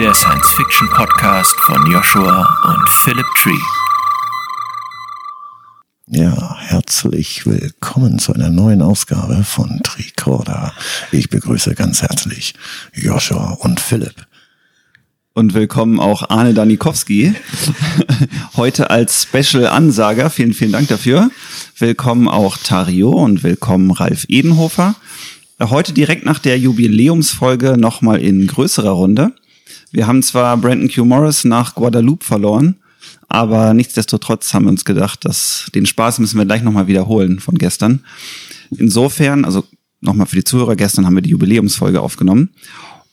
der Science-Fiction-Podcast von Joshua und Philip Tree. Ja, herzlich willkommen zu einer neuen Ausgabe von Tricorder. Ich begrüße ganz herzlich Joshua und Philipp. Und willkommen auch Arne Danikowski. Heute als Special-Ansager. Vielen, vielen Dank dafür. Willkommen auch Tario und willkommen Ralf Edenhofer. Heute direkt nach der Jubiläumsfolge nochmal in größerer Runde. Wir haben zwar Brandon Q. Morris nach Guadalupe verloren, aber nichtsdestotrotz haben wir uns gedacht, dass den Spaß müssen wir gleich nochmal wiederholen von gestern. Insofern, also nochmal für die Zuhörer, gestern haben wir die Jubiläumsfolge aufgenommen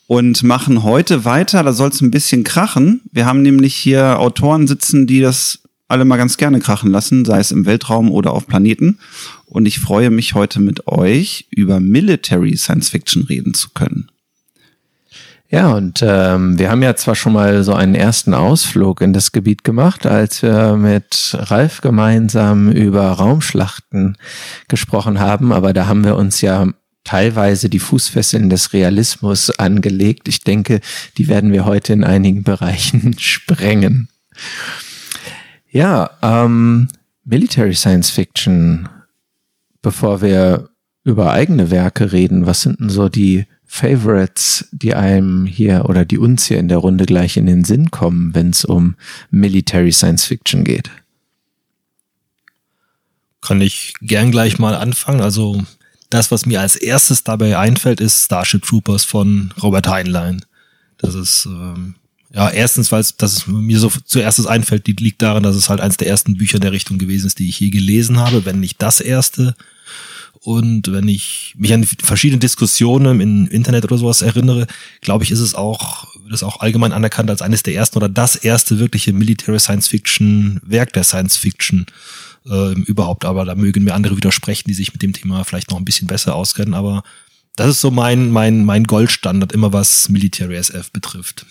und machen heute weiter. Da soll es ein bisschen krachen. Wir haben nämlich hier Autoren sitzen, die das alle mal ganz gerne krachen lassen, sei es im Weltraum oder auf Planeten. Und ich freue mich heute mit euch über Military Science Fiction reden zu können. Ja, und ähm, wir haben ja zwar schon mal so einen ersten Ausflug in das Gebiet gemacht, als wir mit Ralf gemeinsam über Raumschlachten gesprochen haben, aber da haben wir uns ja teilweise die Fußfesseln des Realismus angelegt. Ich denke, die werden wir heute in einigen Bereichen sprengen. Ja, ähm, Military Science Fiction. Bevor wir über eigene Werke reden, was sind denn so die Favorites, die einem hier oder die uns hier in der Runde gleich in den Sinn kommen, wenn es um Military Science Fiction geht? Kann ich gern gleich mal anfangen. Also das, was mir als erstes dabei einfällt, ist Starship Troopers von Robert Heinlein. Das ist ähm, ja, erstens, weil es, dass es mir so zuerst einfällt, die liegt daran, dass es halt eins der ersten Bücher der Richtung gewesen ist, die ich je gelesen habe, wenn nicht das erste. Und wenn ich mich an verschiedene Diskussionen im Internet oder sowas erinnere, glaube ich, ist es auch, wird es auch allgemein anerkannt als eines der ersten oder das erste wirkliche Military Science Fiction Werk der Science Fiction äh, überhaupt. Aber da mögen mir andere widersprechen, die sich mit dem Thema vielleicht noch ein bisschen besser auskennen. Aber das ist so mein, mein, mein Goldstandard, immer was Military SF betrifft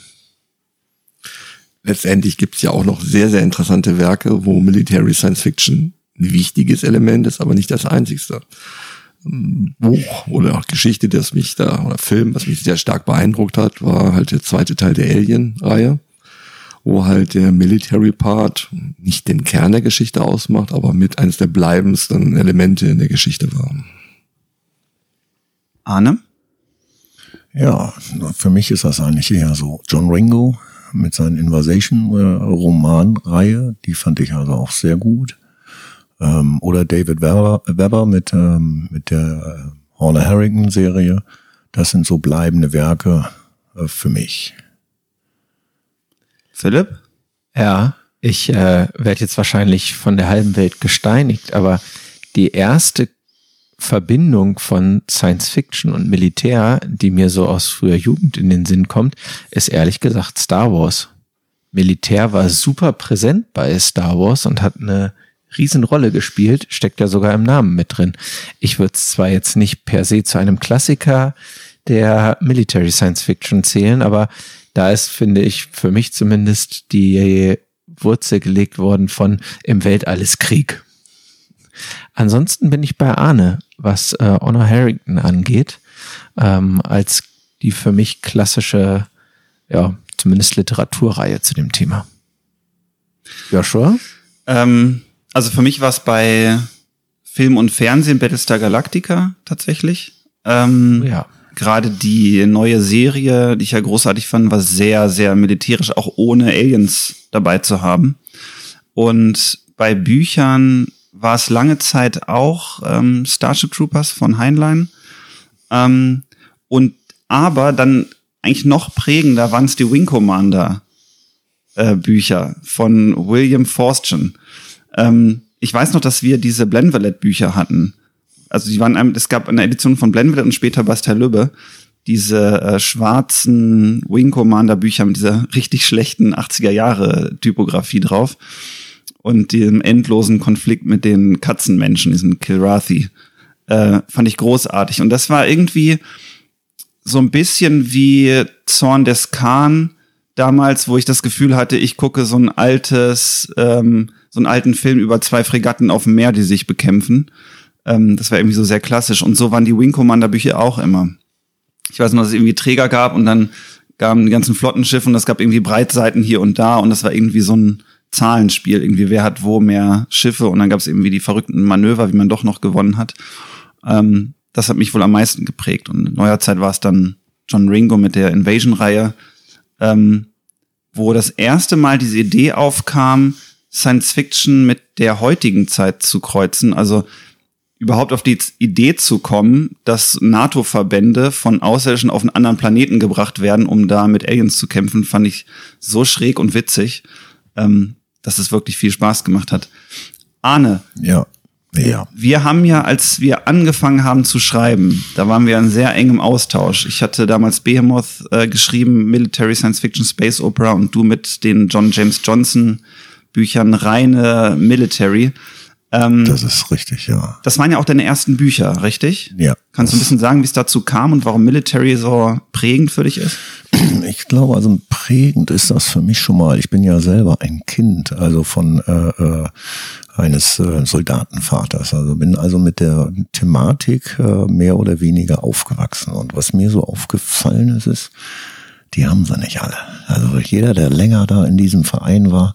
letztendlich gibt es ja auch noch sehr, sehr interessante Werke, wo Military Science Fiction wichtiges Element ist, aber nicht das einzigste. Buch oder auch Geschichte, das mich da, oder Film, was mich sehr stark beeindruckt hat, war halt der zweite Teil der Alien-Reihe, wo halt der Military Part nicht den Kern der Geschichte ausmacht, aber mit eines der bleibendsten Elemente in der Geschichte war. Arne? Ja, für mich ist das eigentlich eher so John Ringo, mit seinen Invasion-Romanreihe, die fand ich also auch sehr gut. Ähm, oder David Weber, Weber mit, ähm, mit der äh, Horner Harrington-Serie. Das sind so bleibende Werke äh, für mich. Philipp? Ja, ich äh, werde jetzt wahrscheinlich von der halben Welt gesteinigt, aber die erste Verbindung von Science Fiction und Militär, die mir so aus früher Jugend in den Sinn kommt, ist ehrlich gesagt Star Wars. Militär war super präsent bei Star Wars und hat eine Riesenrolle gespielt, steckt ja sogar im Namen mit drin. Ich würde es zwar jetzt nicht per se zu einem Klassiker der Military Science Fiction zählen, aber da ist, finde ich, für mich zumindest die Wurzel gelegt worden von im Weltall ist Krieg. Ansonsten bin ich bei Arne, was äh, Honor Harrington angeht, ähm, als die für mich klassische, ja, zumindest Literaturreihe zu dem Thema. Joshua? Ähm, also für mich war es bei Film und Fernsehen Battlestar Galactica tatsächlich. Ähm, ja. Gerade die neue Serie, die ich ja großartig fand, war sehr, sehr militärisch, auch ohne Aliens dabei zu haben. Und bei Büchern war es lange Zeit auch ähm, Starship Troopers von Heinlein. Ähm, und aber dann eigentlich noch prägender waren es die Wing Commander äh, Bücher von William Forstchen. Ähm, ich weiß noch, dass wir diese Blenvalet Bücher hatten. Also die waren, es gab eine Edition von Blenvalet und später Bastel Lübbe diese äh, schwarzen Wing Commander Bücher mit dieser richtig schlechten 80er Jahre Typografie drauf und dem endlosen Konflikt mit den Katzenmenschen, diesen Kilrathi, äh, fand ich großartig. Und das war irgendwie so ein bisschen wie Zorn des Khan damals, wo ich das Gefühl hatte, ich gucke so ein altes, ähm, so einen alten Film über zwei Fregatten auf dem Meer, die sich bekämpfen. Ähm, das war irgendwie so sehr klassisch. Und so waren die Wing Commander Bücher auch immer. Ich weiß nur, dass es irgendwie Träger gab und dann kamen die ganzen Flottenschiffe und es gab irgendwie Breitseiten hier und da und das war irgendwie so ein Zahlenspiel. Irgendwie, wer hat wo mehr Schiffe und dann gab es irgendwie die verrückten Manöver, wie man doch noch gewonnen hat. Ähm, das hat mich wohl am meisten geprägt. Und in neuer Zeit war es dann John Ringo mit der Invasion-Reihe, ähm, wo das erste Mal diese Idee aufkam, Science Fiction mit der heutigen Zeit zu kreuzen. Also überhaupt auf die Idee zu kommen, dass NATO-Verbände von Außerirdischen auf einen anderen Planeten gebracht werden, um da mit Aliens zu kämpfen, fand ich so schräg und witzig, ähm, dass es wirklich viel Spaß gemacht hat. Arne. Ja. Ja. Wir haben ja, als wir angefangen haben zu schreiben, da waren wir in sehr engem Austausch. Ich hatte damals Behemoth äh, geschrieben, Military Science Fiction Space Opera und du mit den John James Johnson Büchern reine Military. Ähm, das ist richtig, ja. Das waren ja auch deine ersten Bücher, richtig? Ja. Kannst du ein bisschen sagen, wie es dazu kam und warum Military so prägend für dich ist? Ich glaube, also prägend ist das für mich schon mal. Ich bin ja selber ein Kind, also von äh, äh, eines äh, Soldatenvaters. Also bin also mit der Thematik äh, mehr oder weniger aufgewachsen. Und was mir so aufgefallen ist, ist, die haben sie nicht alle. Also jeder, der länger da in diesem Verein war,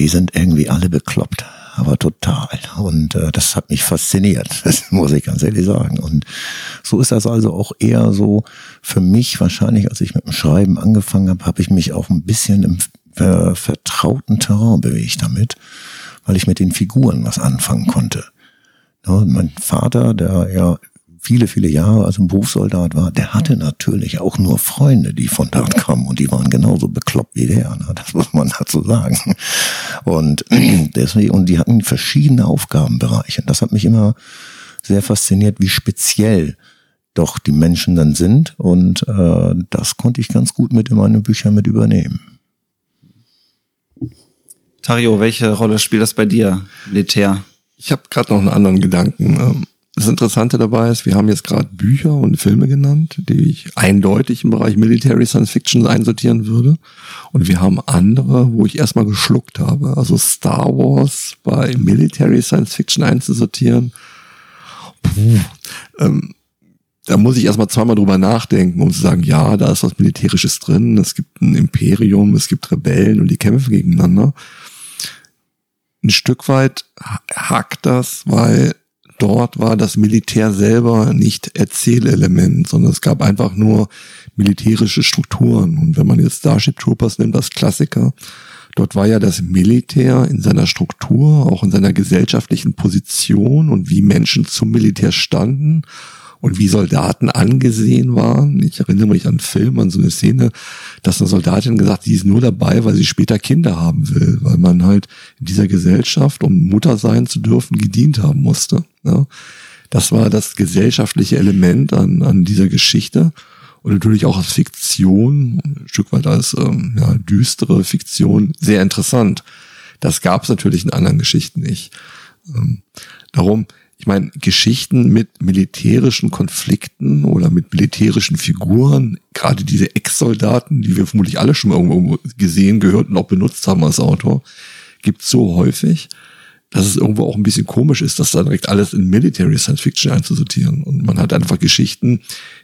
die sind irgendwie alle bekloppt aber total. Und äh, das hat mich fasziniert, das muss ich ganz ehrlich sagen. Und so ist das also auch eher so für mich wahrscheinlich, als ich mit dem Schreiben angefangen habe, habe ich mich auch ein bisschen im äh, vertrauten Terrain bewegt damit, weil ich mit den Figuren was anfangen konnte. Ja, mein Vater, der ja viele, viele Jahre als ein Berufssoldat war, der hatte natürlich auch nur Freunde, die von dort kamen und die waren genauso bekloppt wie der. Ne? Das muss man dazu sagen. Und deswegen, und die hatten verschiedene Aufgabenbereiche. Das hat mich immer sehr fasziniert, wie speziell doch die Menschen dann sind. Und äh, das konnte ich ganz gut mit in meine Bücher mit übernehmen. Tario, welche Rolle spielt das bei dir, Militär? Ich habe gerade noch einen anderen Gedanken. Das Interessante dabei ist, wir haben jetzt gerade Bücher und Filme genannt, die ich eindeutig im Bereich Military Science Fiction einsortieren würde. Und wir haben andere, wo ich erstmal geschluckt habe. Also Star Wars bei Military Science Fiction einzusortieren. Puh, ähm, da muss ich erstmal zweimal drüber nachdenken, um zu sagen, ja, da ist was Militärisches drin, es gibt ein Imperium, es gibt Rebellen und die kämpfen gegeneinander. Ein Stück weit hakt das, weil dort war das Militär selber nicht Erzählelement, sondern es gab einfach nur militärische Strukturen. Und wenn man jetzt Starship Troopers nimmt, das Klassiker, dort war ja das Militär in seiner Struktur, auch in seiner gesellschaftlichen Position und wie Menschen zum Militär standen und wie Soldaten angesehen waren. Ich erinnere mich an einen Film, an so eine Szene, dass eine Soldatin gesagt, sie ist nur dabei, weil sie später Kinder haben will, weil man halt in dieser Gesellschaft, um Mutter sein zu dürfen, gedient haben musste. Ja. Das war das gesellschaftliche Element an, an dieser Geschichte und natürlich auch als Fiktion, ein Stück weit als ähm, ja, düstere Fiktion, sehr interessant. Das gab es natürlich in anderen Geschichten nicht. Ähm, darum, ich meine, Geschichten mit militärischen Konflikten oder mit militärischen Figuren, gerade diese Ex-Soldaten, die wir vermutlich alle schon mal irgendwo gesehen, gehört und auch benutzt haben als Autor, gibt so häufig, dass es irgendwo auch ein bisschen komisch ist, das dann direkt alles in Military Science Fiction einzusortieren. Und man hat einfach Geschichten,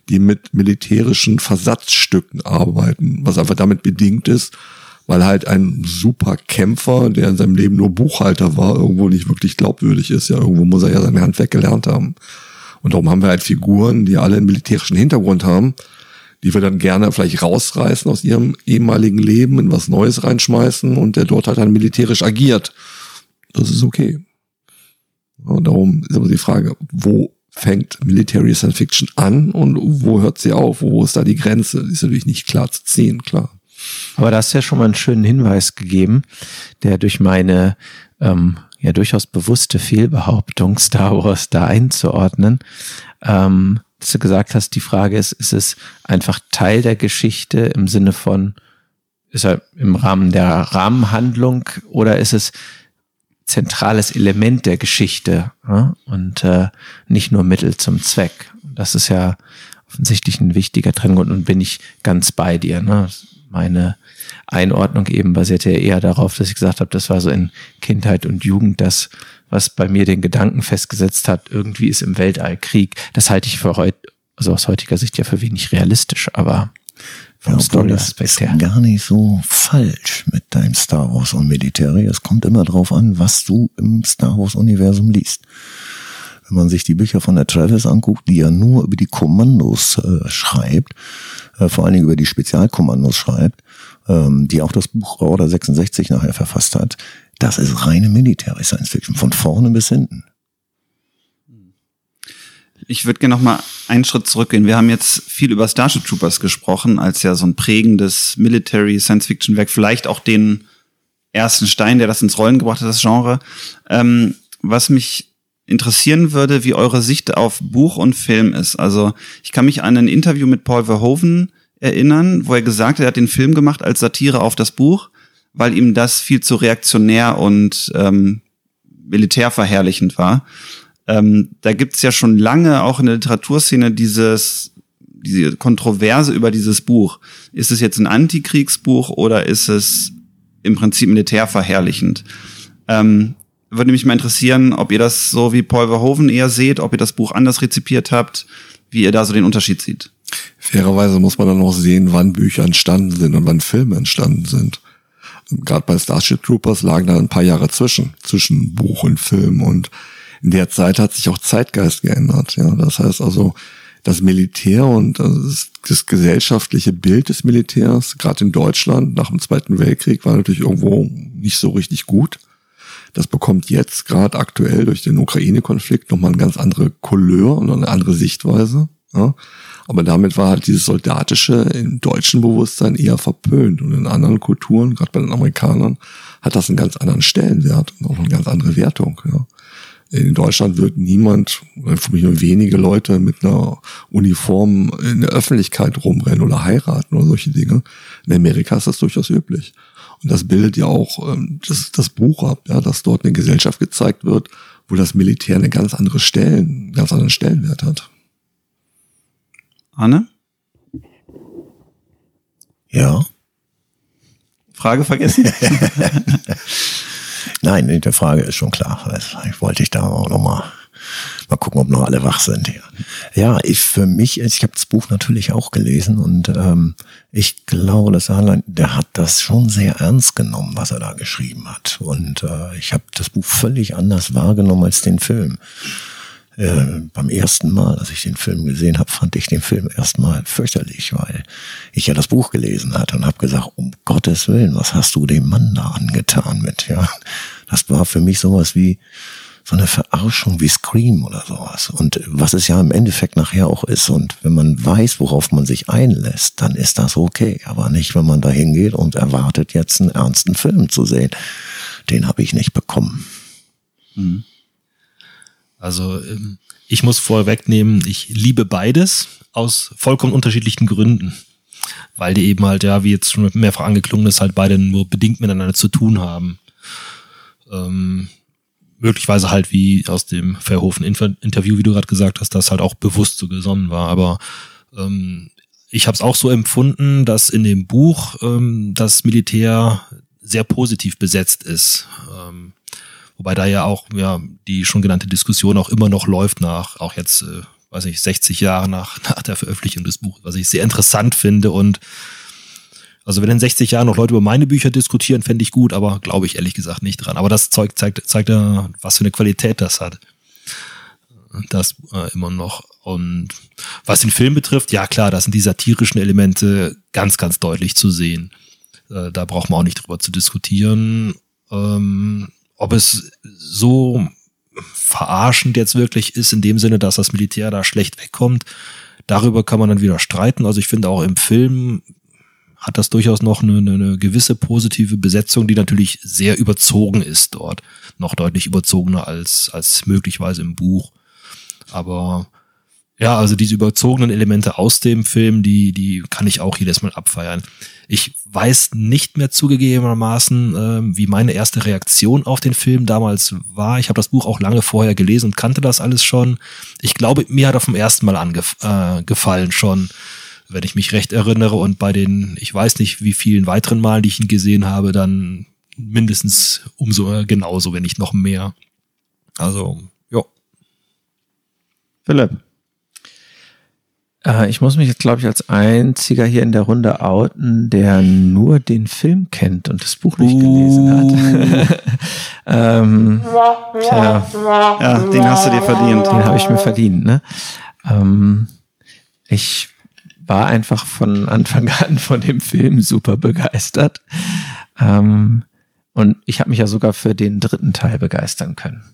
die mit militärischen Versatzstücken arbeiten, was einfach damit bedingt ist, weil halt ein super Kämpfer, der in seinem Leben nur Buchhalter war, irgendwo nicht wirklich glaubwürdig ist. Ja, irgendwo muss er ja seine Handwerk gelernt haben. Und darum haben wir halt Figuren, die alle einen militärischen Hintergrund haben, die wir dann gerne vielleicht rausreißen aus ihrem ehemaligen Leben, in was Neues reinschmeißen und der dort halt dann militärisch agiert. Das ist okay. Und darum ist aber die Frage, wo fängt Military Science Fiction an und wo hört sie auf? Wo ist da die Grenze? Ist natürlich nicht klar zu ziehen, klar. Aber da hast du ja schon mal einen schönen Hinweis gegeben, der durch meine ähm, ja durchaus bewusste Fehlbehauptung, Star Wars da einzuordnen, ähm, dass du gesagt hast, die Frage ist, ist es einfach Teil der Geschichte im Sinne von, ist er im Rahmen der Rahmenhandlung oder ist es zentrales Element der Geschichte ja? und äh, nicht nur Mittel zum Zweck? Das ist ja offensichtlich ein wichtiger Trenngrund und bin ich ganz bei dir. Ne? Meine Einordnung eben basierte ja eher darauf, dass ich gesagt habe, das war so in Kindheit und Jugend das, was bei mir den Gedanken festgesetzt hat, irgendwie ist im Weltall Krieg. Das halte ich für heute, also aus heutiger Sicht ja für wenig realistisch, aber Vom ja, Story-Aspekt her. gar nicht so falsch mit deinem Star Wars und Military. Es kommt immer drauf an, was du im Star Wars-Universum liest. Wenn man sich die Bücher von der Travis anguckt, die ja nur über die Kommandos äh, schreibt, äh, vor allen Dingen über die Spezialkommandos schreibt, ähm, die auch das Buch Order 66 nachher verfasst hat, das ist reine Military Science Fiction, von vorne bis hinten. Ich würde gerne noch mal einen Schritt zurückgehen. Wir haben jetzt viel über Starship Troopers gesprochen, als ja so ein prägendes Military Science Fiction Werk, vielleicht auch den ersten Stein, der das ins Rollen gebracht hat, das Genre. Ähm, was mich interessieren würde, wie eure Sicht auf Buch und Film ist. Also ich kann mich an ein Interview mit Paul Verhoeven erinnern, wo er gesagt hat, er hat den Film gemacht als Satire auf das Buch, weil ihm das viel zu reaktionär und ähm, militärverherrlichend war. Ähm, da gibt's ja schon lange auch in der Literaturszene dieses diese Kontroverse über dieses Buch. Ist es jetzt ein Antikriegsbuch oder ist es im Prinzip militärverherrlichend? Ähm, würde mich mal interessieren, ob ihr das so wie Paul Verhoeven eher seht, ob ihr das Buch anders rezipiert habt, wie ihr da so den Unterschied seht. Fairerweise muss man dann auch sehen, wann Bücher entstanden sind und wann Filme entstanden sind. Gerade bei Starship Troopers lagen da ein paar Jahre zwischen, zwischen Buch und Film und in der Zeit hat sich auch Zeitgeist geändert. Ja, das heißt also, das Militär und das, das gesellschaftliche Bild des Militärs, gerade in Deutschland nach dem Zweiten Weltkrieg, war natürlich irgendwo nicht so richtig gut. Das bekommt jetzt gerade aktuell durch den Ukraine-Konflikt nochmal eine ganz andere Couleur und eine andere Sichtweise. Ja. Aber damit war halt dieses Soldatische im deutschen Bewusstsein eher verpönt. Und in anderen Kulturen, gerade bei den Amerikanern, hat das einen ganz anderen Stellenwert und auch eine ganz andere Wertung. Ja. In Deutschland wird niemand, mich nur wenige Leute mit einer Uniform in der Öffentlichkeit rumrennen oder heiraten oder solche Dinge. In Amerika ist das durchaus üblich. Und das bildet ja auch ähm, das, das Buch ab, ja, dass dort eine Gesellschaft gezeigt wird, wo das Militär eine ganz andere Stellen, einen ganz anderen Stellenwert hat. Anne? Ja. Frage vergessen? Nein, die Frage ist schon klar. Ich wollte ich da auch nochmal mal gucken, ob noch alle wach sind. Ja, ich für mich, ich habe das Buch natürlich auch gelesen und ähm, ich glaube, dass Harlan, der hat das schon sehr ernst genommen, was er da geschrieben hat. Und äh, ich habe das Buch völlig anders wahrgenommen als den Film. Äh, beim ersten Mal, als ich den Film gesehen habe, fand ich den Film erstmal fürchterlich, weil ich ja das Buch gelesen hatte und habe gesagt, um Gottes Willen, was hast du dem Mann da angetan mit? Ja, das war für mich sowas wie so eine Verarschung wie Scream oder sowas. Und was es ja im Endeffekt nachher auch ist. Und wenn man weiß, worauf man sich einlässt, dann ist das okay. Aber nicht, wenn man da hingeht und erwartet, jetzt einen ernsten Film zu sehen. Den habe ich nicht bekommen. Mhm. Also ähm, ich muss vorwegnehmen, ich liebe beides aus vollkommen unterschiedlichen Gründen. Weil die eben halt, ja, wie jetzt schon mehrfach angeklungen ist, halt beide nur bedingt miteinander zu tun haben. Ähm, möglicherweise halt wie aus dem Verhofen-Interview, wie du gerade gesagt hast, das halt auch bewusst so gesonnen war. Aber ähm, ich habe es auch so empfunden, dass in dem Buch ähm, das Militär sehr positiv besetzt ist. Ähm, wobei da ja auch ja die schon genannte Diskussion auch immer noch läuft nach, auch jetzt, äh, weiß nicht, 60 Jahre nach, nach der Veröffentlichung des Buches, was ich sehr interessant finde und also wenn in 60 Jahren noch Leute über meine Bücher diskutieren, fände ich gut, aber glaube ich ehrlich gesagt nicht dran. Aber das Zeug zeigt, zeigt ja, was für eine Qualität das hat. Das äh, immer noch. Und was den Film betrifft, ja klar, da sind die satirischen Elemente ganz, ganz deutlich zu sehen. Äh, da braucht man auch nicht drüber zu diskutieren. Ähm, ob es so verarschend jetzt wirklich ist, in dem Sinne, dass das Militär da schlecht wegkommt, darüber kann man dann wieder streiten. Also ich finde auch im Film hat das durchaus noch eine, eine gewisse positive Besetzung, die natürlich sehr überzogen ist dort. Noch deutlich überzogener als, als möglicherweise im Buch. Aber ja, also diese überzogenen Elemente aus dem Film, die, die kann ich auch jedes Mal abfeiern. Ich weiß nicht mehr zugegebenermaßen, äh, wie meine erste Reaktion auf den Film damals war. Ich habe das Buch auch lange vorher gelesen und kannte das alles schon. Ich glaube, mir hat er vom ersten Mal angefallen äh, schon wenn ich mich recht erinnere. Und bei den, ich weiß nicht, wie vielen weiteren Malen, die ich ihn gesehen habe, dann mindestens umso genauso, wenn nicht noch mehr. Also, ja. Philipp. Äh, ich muss mich jetzt, glaube ich, als einziger hier in der Runde outen, der nur den Film kennt und das Buch nicht uh. gelesen hat. ähm, tja. Ja, den hast du dir verdient. Den habe ich mir verdient, ne? Ähm, ich war einfach von Anfang an von dem Film super begeistert. Ähm, und ich habe mich ja sogar für den dritten Teil begeistern können.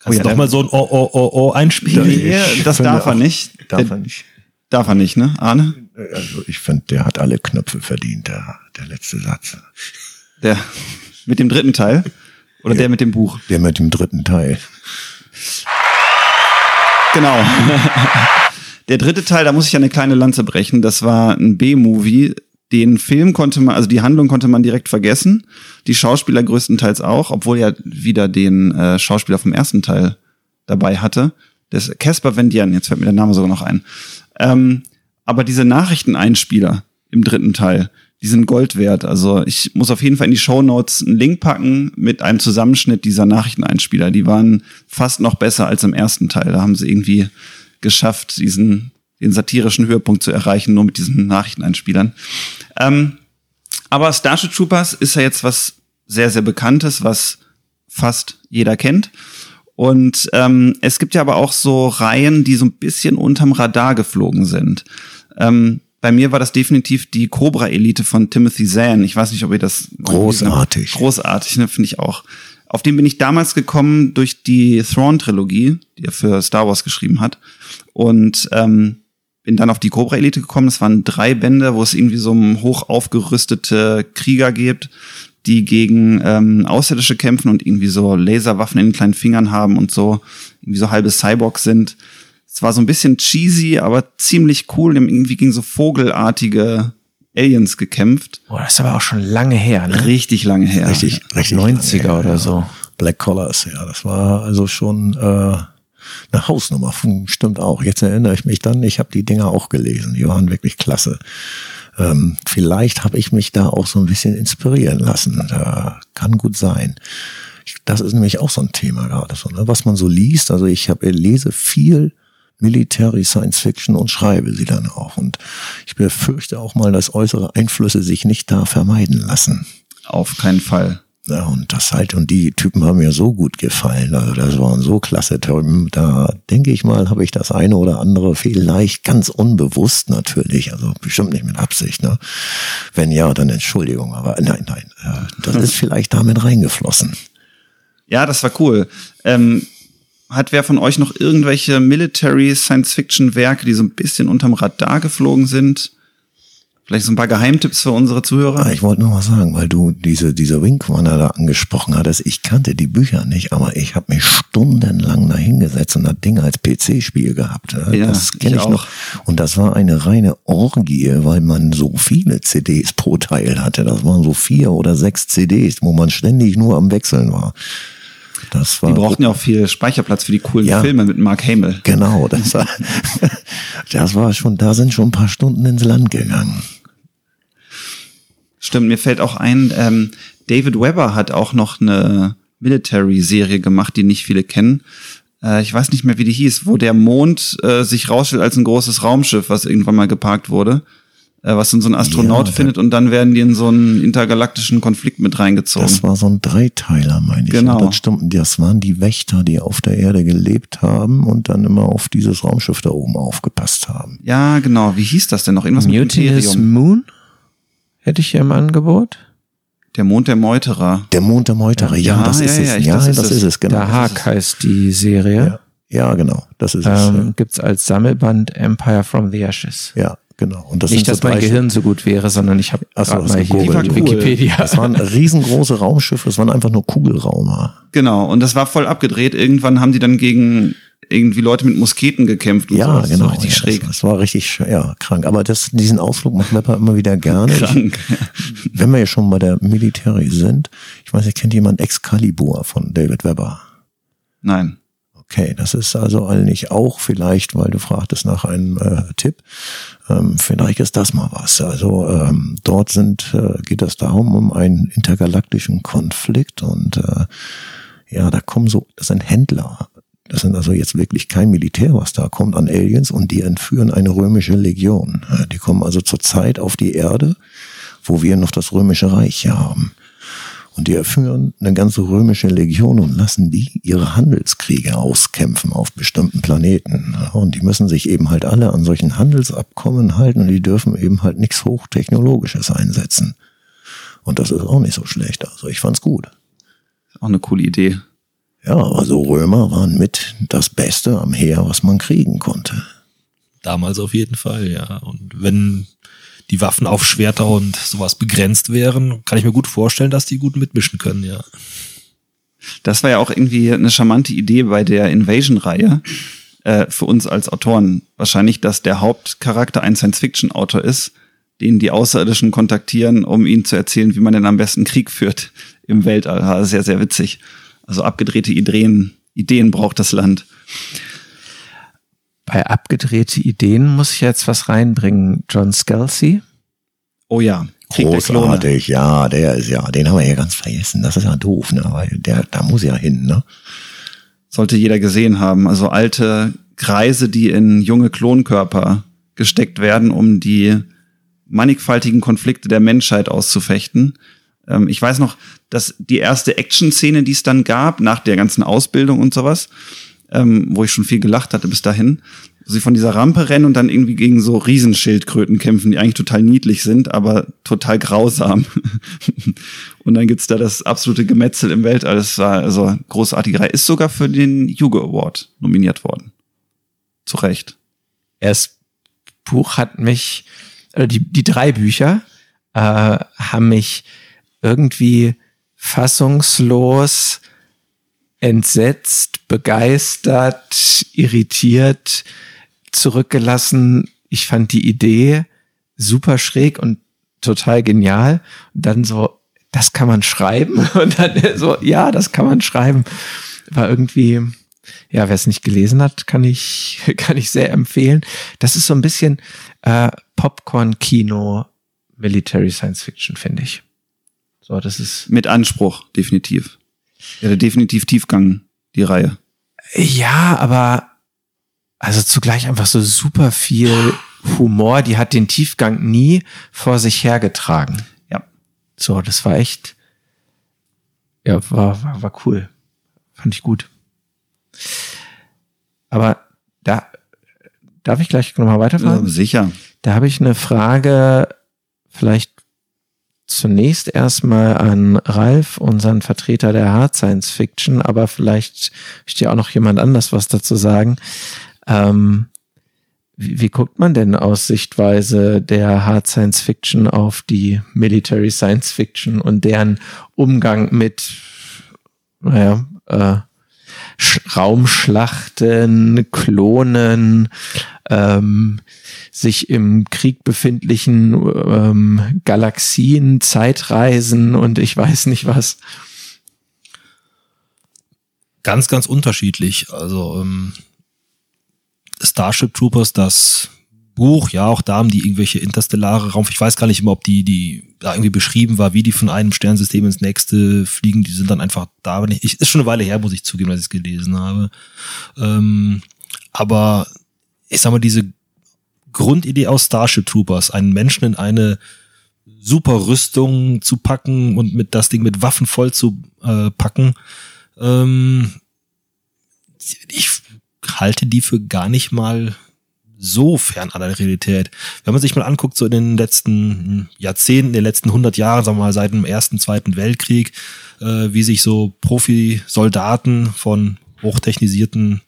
Kannst oh ja, du doch mal so ein Oh, oh, oh, oh einspielen? Nee, das darf er nicht. Darf er nicht. Darf er nicht, ne, Arne? Also ich finde, der hat alle Knöpfe verdient, der, der letzte Satz. Der mit dem dritten Teil? Oder ja, der mit dem Buch? Der mit dem dritten Teil. Genau. Der dritte Teil, da muss ich eine kleine Lanze brechen. Das war ein B-Movie. Den Film konnte man, also die Handlung konnte man direkt vergessen. Die Schauspieler größtenteils auch, obwohl er wieder den äh, Schauspieler vom ersten Teil dabei hatte. Das Casper Van Dien, jetzt fällt mir der Name sogar noch ein. Ähm, aber diese Nachrichteneinspieler im dritten Teil, die sind Gold wert. Also ich muss auf jeden Fall in die Show Notes einen Link packen mit einem Zusammenschnitt dieser Nachrichteneinspieler. Die waren fast noch besser als im ersten Teil. Da haben sie irgendwie geschafft, diesen den satirischen Höhepunkt zu erreichen, nur mit diesen Nachrichteneinspielern. Ähm, aber Starship Troopers ist ja jetzt was sehr, sehr Bekanntes, was fast jeder kennt. Und ähm, es gibt ja aber auch so Reihen, die so ein bisschen unterm Radar geflogen sind. Ähm, bei mir war das definitiv die Cobra-Elite von Timothy Zahn. Ich weiß nicht, ob ihr das... Großartig. Großartig, ne, finde ich auch. Auf den bin ich damals gekommen durch die Thrawn-Trilogie, die er für Star Wars geschrieben hat. Und ähm, bin dann auf die Cobra Elite gekommen. Es waren drei Bände, wo es irgendwie so um hoch aufgerüstete Krieger gibt, die gegen ähm, Außerirdische kämpfen und irgendwie so Laserwaffen in den kleinen Fingern haben und so irgendwie so halbe Cyborgs sind. Es war so ein bisschen cheesy, aber ziemlich cool. Irgendwie gegen so vogelartige Aliens gekämpft. Boah, das ist aber auch schon lange her, ne? Richtig lange her. Richtig, richtig 90er her, oder so. Black Collars, ja, das war also schon äh, eine Hausnummer, stimmt auch. Jetzt erinnere ich mich dann, ich habe die Dinger auch gelesen, die waren wirklich klasse. Ähm, vielleicht habe ich mich da auch so ein bisschen inspirieren lassen. Da kann gut sein. Das ist nämlich auch so ein Thema gerade so, ne? was man so liest. Also ich habe lese viel Military Science Fiction und schreibe sie dann auch. Und ich befürchte auch mal, dass äußere Einflüsse sich nicht da vermeiden lassen. Auf keinen Fall. Ja, und das halt, und die Typen haben mir so gut gefallen. Also das waren so klasse Typen. Da denke ich mal, habe ich das eine oder andere vielleicht ganz unbewusst natürlich, also bestimmt nicht mit Absicht. Ne? Wenn ja, dann Entschuldigung, aber nein, nein, das ist vielleicht damit reingeflossen. Ja, das war cool. Ähm, hat wer von euch noch irgendwelche Military Science Fiction Werke, die so ein bisschen unterm Radar geflogen sind? Vielleicht so ein paar Geheimtipps für unsere Zuhörer? Ah, ich wollte nur mal sagen, weil du diese, diese Wingwanner da angesprochen hattest. Ich kannte die Bücher nicht, aber ich habe mich stundenlang da hingesetzt und das Ding als PC-Spiel gehabt. Ja, das kenne ich, ich noch. Und das war eine reine Orgie, weil man so viele CDs pro Teil hatte. Das waren so vier oder sechs CDs, wo man ständig nur am Wechseln war. Das war die brauchten ja auch viel Speicherplatz für die coolen ja, Filme mit Mark Hamill. Genau, das war, das war schon, da sind schon ein paar Stunden ins Land gegangen. Stimmt, mir fällt auch ein, ähm, David Webber hat auch noch eine Military-Serie gemacht, die nicht viele kennen. Äh, ich weiß nicht mehr, wie die hieß, wo der Mond äh, sich rausstellt als ein großes Raumschiff, was irgendwann mal geparkt wurde, was dann so ein Astronaut ja, findet und dann werden die in so einen intergalaktischen Konflikt mit reingezogen. Das war so ein Dreiteiler, meine ich. Genau. das, stimmt, das waren die Wächter, die auf der Erde gelebt haben und dann immer auf dieses Raumschiff da oben aufgepasst haben. Ja, genau. Wie hieß das denn noch? Irgendwas Mutinous mit Moon? hätte ich hier im Angebot. Der Mond der Meuterer. Der Mond der Meuterer, ja, ja das ja, ist ja, es. Ja, das, ist, das ist es, genau. Der Haag heißt die Serie. Ja, genau, das ist ähm, es. Gibt's als Sammelband Empire from the Ashes. Ja, genau. Und das Nicht, dass so mein Gehirn so gut wäre, sondern ich habe so, mal hier die cool. Wikipedia. Das waren riesengroße Raumschiffe, es waren einfach nur Kugelraumer. Genau, und das war voll abgedreht. Irgendwann haben die dann gegen irgendwie Leute mit Musketen gekämpft und ja, so. genau. richtig ja, schräg. Das, das, war richtig, ja, krank. Aber das, diesen Ausflug macht Wepper immer wieder gerne. Krank. Ich, wenn wir ja schon bei der Military sind, ich weiß nicht, kennt jemand Excalibur von David Webber? Nein. Okay, das ist also eigentlich auch vielleicht, weil du fragtest nach einem äh, Tipp, ähm, vielleicht ist das mal was. Also ähm, dort sind, äh, geht es darum, um einen intergalaktischen Konflikt und äh, ja, da kommen so, das sind Händler Das sind also jetzt wirklich kein Militär, was da kommt an Aliens und die entführen eine römische Legion. Die kommen also zur Zeit auf die Erde, wo wir noch das römische Reich haben. Und die erführen eine ganze römische Legion und lassen die ihre Handelskriege auskämpfen auf bestimmten Planeten. Und die müssen sich eben halt alle an solchen Handelsabkommen halten und die dürfen eben halt nichts Hochtechnologisches einsetzen. Und das ist auch nicht so schlecht. Also ich fand's gut. Auch eine coole Idee. Ja, also Römer waren mit das Beste am Heer, was man kriegen konnte. Damals auf jeden Fall, ja. Und wenn die Waffen auf Schwerter und sowas begrenzt wären, kann ich mir gut vorstellen, dass die gut mitmischen können, ja. Das war ja auch irgendwie eine charmante Idee bei der Invasion-Reihe äh, für uns als Autoren. Wahrscheinlich, dass der Hauptcharakter ein Science-Fiction-Autor ist, den die Außerirdischen kontaktieren, um ihnen zu erzählen, wie man denn am besten Krieg führt im Weltall. Sehr, sehr witzig. Also abgedrehte Ideen, Ideen braucht das Land. Bei abgedrehte Ideen muss ich jetzt was reinbringen. John Scalzi. Oh ja. Krieg Großartig, der ja, der ist ja, den haben wir ja ganz vergessen. Das ist ja doof, ne? Weil der, da muss ja hin, ne? Sollte jeder gesehen haben. Also alte Kreise, die in junge Klonkörper gesteckt werden, um die mannigfaltigen Konflikte der Menschheit auszufechten. Ähm, ich weiß noch, dass die erste Action-Szene, die es dann gab, nach der ganzen Ausbildung und sowas, ähm, wo ich schon viel gelacht hatte bis dahin, wo sie von dieser Rampe rennen und dann irgendwie gegen so Riesenschildkröten kämpfen, die eigentlich total niedlich sind, aber total grausam. und dann gibt's da das absolute Gemetzel im Weltall. Das war also großartige Reihe. Ist sogar für den Hugo Award nominiert worden. Zu Recht. Das Buch hat mich, äh, die, die drei Bücher äh, haben mich irgendwie fassungslos, entsetzt, begeistert, irritiert zurückgelassen. Ich fand die Idee super schräg und total genial. Und dann so, das kann man schreiben. Und dann so, ja, das kann man schreiben. War irgendwie, ja, wer es nicht gelesen hat, kann ich, kann ich sehr empfehlen. Das ist so ein bisschen äh, Popcorn-Kino, Military Science Fiction, finde ich. So, das ist. Mit Anspruch, definitiv. Ja, definitiv Tiefgang, die Reihe. Ja, aber also zugleich einfach so super viel Humor, die hat den Tiefgang nie vor sich hergetragen. Ja. So, das war echt, ja, war, war, war cool. Fand ich gut. Aber da, darf ich gleich nochmal weiterfahren? Ja, sicher. Da habe ich eine Frage, vielleicht zunächst erstmal an Ralf, unseren Vertreter der Hard Science Fiction, aber vielleicht möchte ja auch noch jemand anders was dazu sagen. Ähm, wie, wie guckt man denn aus Sichtweise der Hard Science Fiction auf die Military Science Fiction und deren Umgang mit, naja, äh, Raumschlachten, Klonen, ähm, sich im Krieg befindlichen ähm, Galaxien, Zeitreisen und ich weiß nicht was. Ganz, ganz unterschiedlich. Also ähm, Starship Troopers, das Buch, ja, auch da haben die irgendwelche interstellare Raum. Ich weiß gar nicht immer, ob die, die da irgendwie beschrieben war, wie die von einem Sternsystem ins nächste fliegen. Die sind dann einfach da. Ich, ist schon eine Weile her, muss ich zugeben, dass ich es gelesen habe. Ähm, aber ich sag mal, diese Grundidee aus Starship Troopers, einen Menschen in eine super Rüstung zu packen und mit das Ding mit Waffen voll zu äh, packen, ähm, ich halte die für gar nicht mal so fern an der Realität. Wenn man sich mal anguckt, so in den letzten Jahrzehnten, in den letzten 100 Jahren, sagen wir mal seit dem Ersten, Zweiten Weltkrieg, äh, wie sich so Profi-Soldaten von hochtechnisierten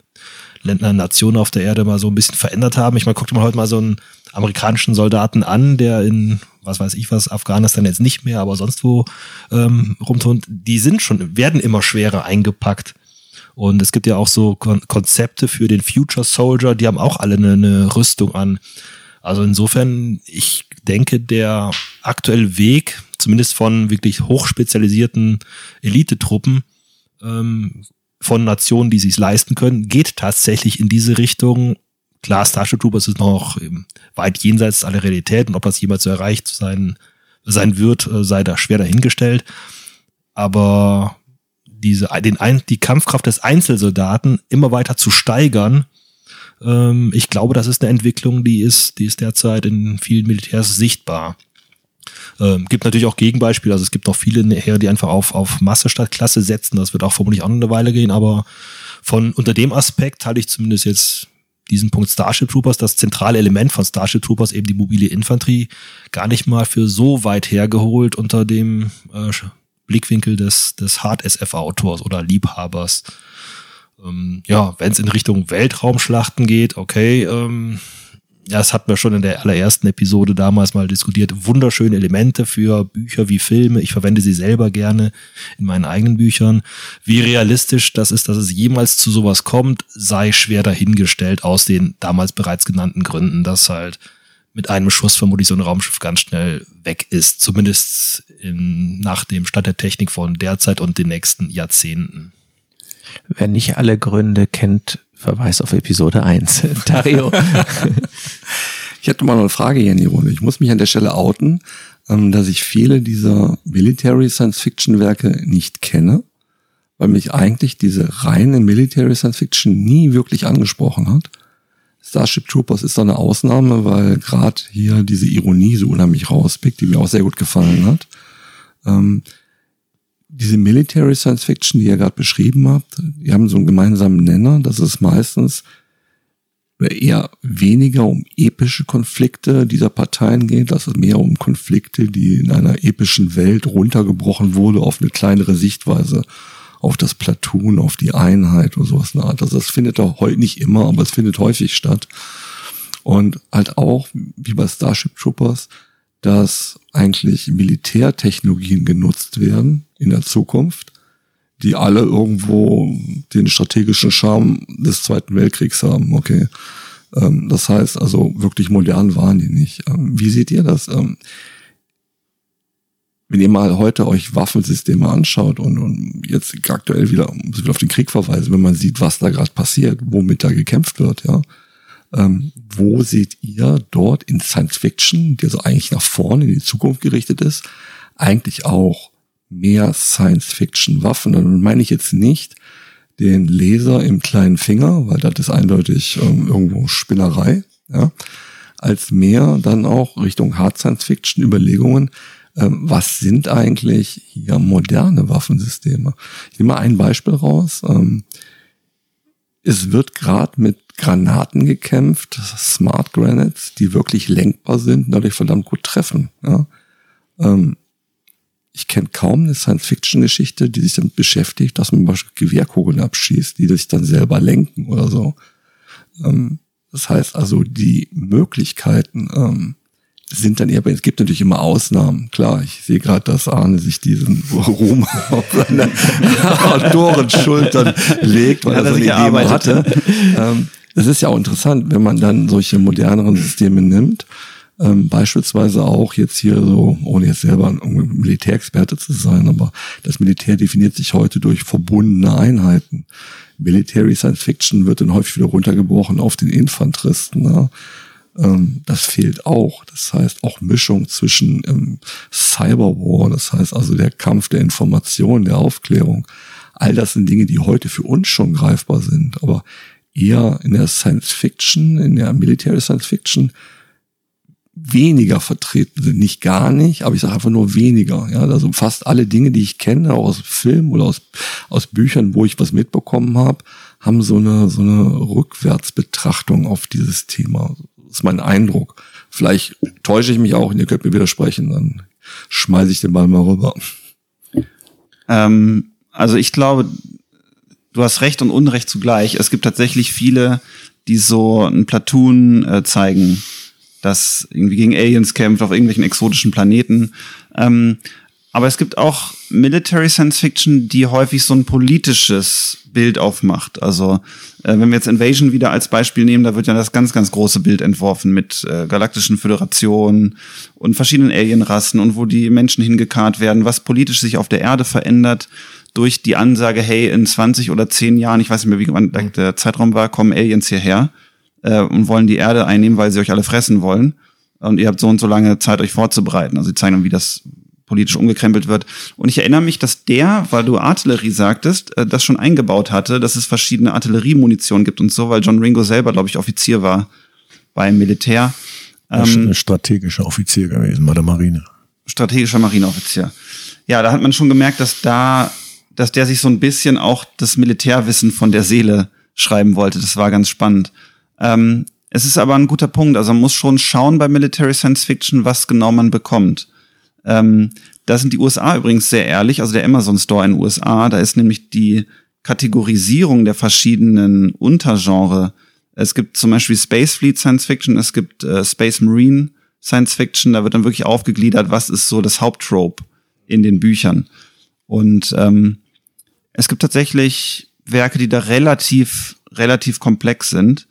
Länder, Nationen auf der Erde mal so ein bisschen verändert haben. Ich meine, guckt mal heute mal so einen amerikanischen Soldaten an, der in, was weiß ich was, Afghanistan jetzt nicht mehr, aber sonst wo ähm, rumtont. Die sind schon, werden immer schwerer eingepackt. Und es gibt ja auch so Kon Konzepte für den Future Soldier, die haben auch alle eine, eine Rüstung an. Also insofern, ich denke, der aktuelle Weg, zumindest von wirklich hochspezialisierten Elitetruppen, ähm, von Nationen, die sich leisten können, geht tatsächlich in diese Richtung. Klar, Starship Troopers ist noch weit jenseits aller Realität und ob das jemals so erreicht sein, sein wird, äh, sei da schwer dahingestellt. Aber diese, den, die Kampfkraft des Einzelsoldaten immer weiter zu steigern. Ähm, ich glaube, das ist eine Entwicklung, die ist, die ist derzeit in vielen Militärs sichtbar. Ähm, gibt natürlich auch Gegenbeispiele, also es gibt noch viele Heere, die einfach auf, auf Masse statt Klasse setzen. Das wird auch vermutlich auch noch eine Weile gehen, aber von unter dem Aspekt halte ich zumindest jetzt diesen Punkt Starship Troopers, das zentrale Element von Starship Troopers, eben die mobile Infanterie, gar nicht mal für so weit hergeholt unter dem äh, Blickwinkel des, des Hard-SF-Autors oder Liebhabers. Ähm, ja, wenn es in Richtung Weltraumschlachten geht, okay, ähm, das hatten wir schon in der allerersten Episode damals mal diskutiert. Wunderschöne Elemente für Bücher wie Filme. Ich verwende sie selber gerne in meinen eigenen Büchern. Wie realistisch das ist, dass es jemals zu sowas kommt, sei schwer dahingestellt aus den damals bereits genannten Gründen, dass halt mit einem Schuss vermutlich so ein Raumschiff ganz schnell weg ist. Zumindest in, nach dem Stand der Technik von derzeit und den nächsten Jahrzehnten. Wer nicht alle Gründe kennt, Verweis auf Episode 1. Dario. ich hätte mal noch eine Frage hier in die Runde. Ich muss mich an der Stelle outen, ähm, dass ich viele dieser Military Science Fiction Werke nicht kenne, weil mich eigentlich diese reine Military Science Fiction nie wirklich angesprochen hat. Starship Troopers ist da eine Ausnahme, weil gerade hier diese Ironie so unheimlich rauspickt, die mir auch sehr gut gefallen hat. Ähm, diese Military Science Fiction, die ihr gerade beschrieben habt, die haben so einen gemeinsamen Nenner, das ist meistens eher weniger um epische Konflikte dieser Parteien geht, dass es mehr um Konflikte, die in einer epischen Welt runtergebrochen wurde auf eine kleinere Sichtweise, auf das Platoon, auf die Einheit oder sowas. Also das findet auch heute nicht immer, aber es findet häufig statt. Und halt auch, wie bei Starship Troopers, dass eigentlich Militärtechnologien genutzt werden in der Zukunft, die alle irgendwo den strategischen Charme des Zweiten Weltkriegs haben. Okay. Ähm, das heißt also, wirklich modern waren die nicht. Ähm, wie seht ihr das? Ähm, wenn ihr mal heute euch Waffensysteme anschaut und, und jetzt aktuell wieder, wieder auf den Krieg verweisen, wenn man sieht, was da gerade passiert, womit da gekämpft wird, ja, ähm, wo seht ihr dort in Science Fiction, die also eigentlich nach vorne in die Zukunft gerichtet ist, eigentlich auch mehr Science Fiction Waffen? Dann meine ich jetzt nicht den Laser im kleinen Finger, weil das ist eindeutig ähm, irgendwo Spinnerei, ja, als mehr dann auch Richtung Hard Science Fiction Überlegungen, ähm, was sind eigentlich hier moderne Waffensysteme? Ich nehme mal ein Beispiel raus. Ähm, es wird gerade mit Granaten gekämpft, Smart Granats, die wirklich lenkbar sind, dadurch verdammt gut treffen. Ja. Ähm, ich kenne kaum eine Science-Fiction-Geschichte, die sich damit beschäftigt, dass man zum Beispiel Gewehrkugeln abschießt, die sich dann selber lenken oder so. Ähm, das heißt also, die Möglichkeiten ähm, sind dann eher, es gibt natürlich immer Ausnahmen. Klar, ich sehe gerade, dass Arne sich diesen Ruhm auf seine Autorenschultern legt, weil ja, er so eine Idee hatte. Ähm, das ist ja auch interessant, wenn man dann solche moderneren Systeme nimmt. Ähm, beispielsweise auch jetzt hier so, ohne jetzt selber ein Militärexperte zu sein, aber das Militär definiert sich heute durch verbundene Einheiten. Military Science Fiction wird dann häufig wieder runtergebrochen auf den Infanteristen. Ne? Ähm, das fehlt auch. Das heißt auch Mischung zwischen ähm, Cyberwar, das heißt also der Kampf der Information, der Aufklärung. All das sind Dinge, die heute für uns schon greifbar sind, aber eher in der Science Fiction, in der Military Science Fiction weniger vertreten sind. Nicht gar nicht, aber ich sage einfach nur weniger. Ja, also fast alle Dinge, die ich kenne, auch aus Filmen oder aus, aus Büchern, wo ich was mitbekommen habe, haben so eine, so eine Rückwärtsbetrachtung auf dieses Thema. Das ist mein Eindruck. Vielleicht täusche ich mich auch und ihr könnt mir widersprechen, dann schmeiße ich den Ball mal rüber. Ähm, also ich glaube, du hast Recht und Unrecht zugleich. Es gibt tatsächlich viele, die so ein Platoon äh, zeigen, das irgendwie gegen Aliens kämpft auf irgendwelchen exotischen Planeten. Ähm, aber es gibt auch Military Science Fiction, die häufig so ein politisches Bild aufmacht. Also äh, wenn wir jetzt Invasion wieder als Beispiel nehmen, da wird ja das ganz, ganz große Bild entworfen mit äh, galaktischen Föderationen und verschiedenen Alienrassen und wo die Menschen hingekarrt werden, was politisch sich auf der Erde verändert durch die Ansage, hey, in 20 oder 10 Jahren, ich weiß nicht mehr, wie wann der Zeitraum war, kommen Aliens hierher äh, und wollen die Erde einnehmen, weil sie euch alle fressen wollen. Und ihr habt so und so lange Zeit, euch vorzubereiten. Also sie zeigen dann, wie das politisch umgekrempelt wird. Und ich erinnere mich, dass der, weil du Artillerie sagtest, äh, das schon eingebaut hatte, dass es verschiedene Artilleriemunition gibt und so, weil John Ringo selber, glaube ich, Offizier war beim Militär. Ähm, ein strategischer Offizier gewesen bei der Marine. Strategischer Marineoffizier. Ja, da hat man schon gemerkt, dass da, dass der sich so ein bisschen auch das Militärwissen von der Seele schreiben wollte. Das war ganz spannend. Ähm, es ist aber ein guter Punkt. Also man muss schon schauen bei Military Science Fiction, was genau man bekommt. Ähm, da sind die USA übrigens sehr ehrlich. Also der Amazon Store in den USA, da ist nämlich die Kategorisierung der verschiedenen Untergenre. Es gibt zum Beispiel Space Fleet Science Fiction, es gibt äh, Space Marine Science Fiction. Da wird dann wirklich aufgegliedert, was ist so das Haupttrope in den Büchern. Und ähm, es gibt tatsächlich Werke, die da relativ relativ komplex sind.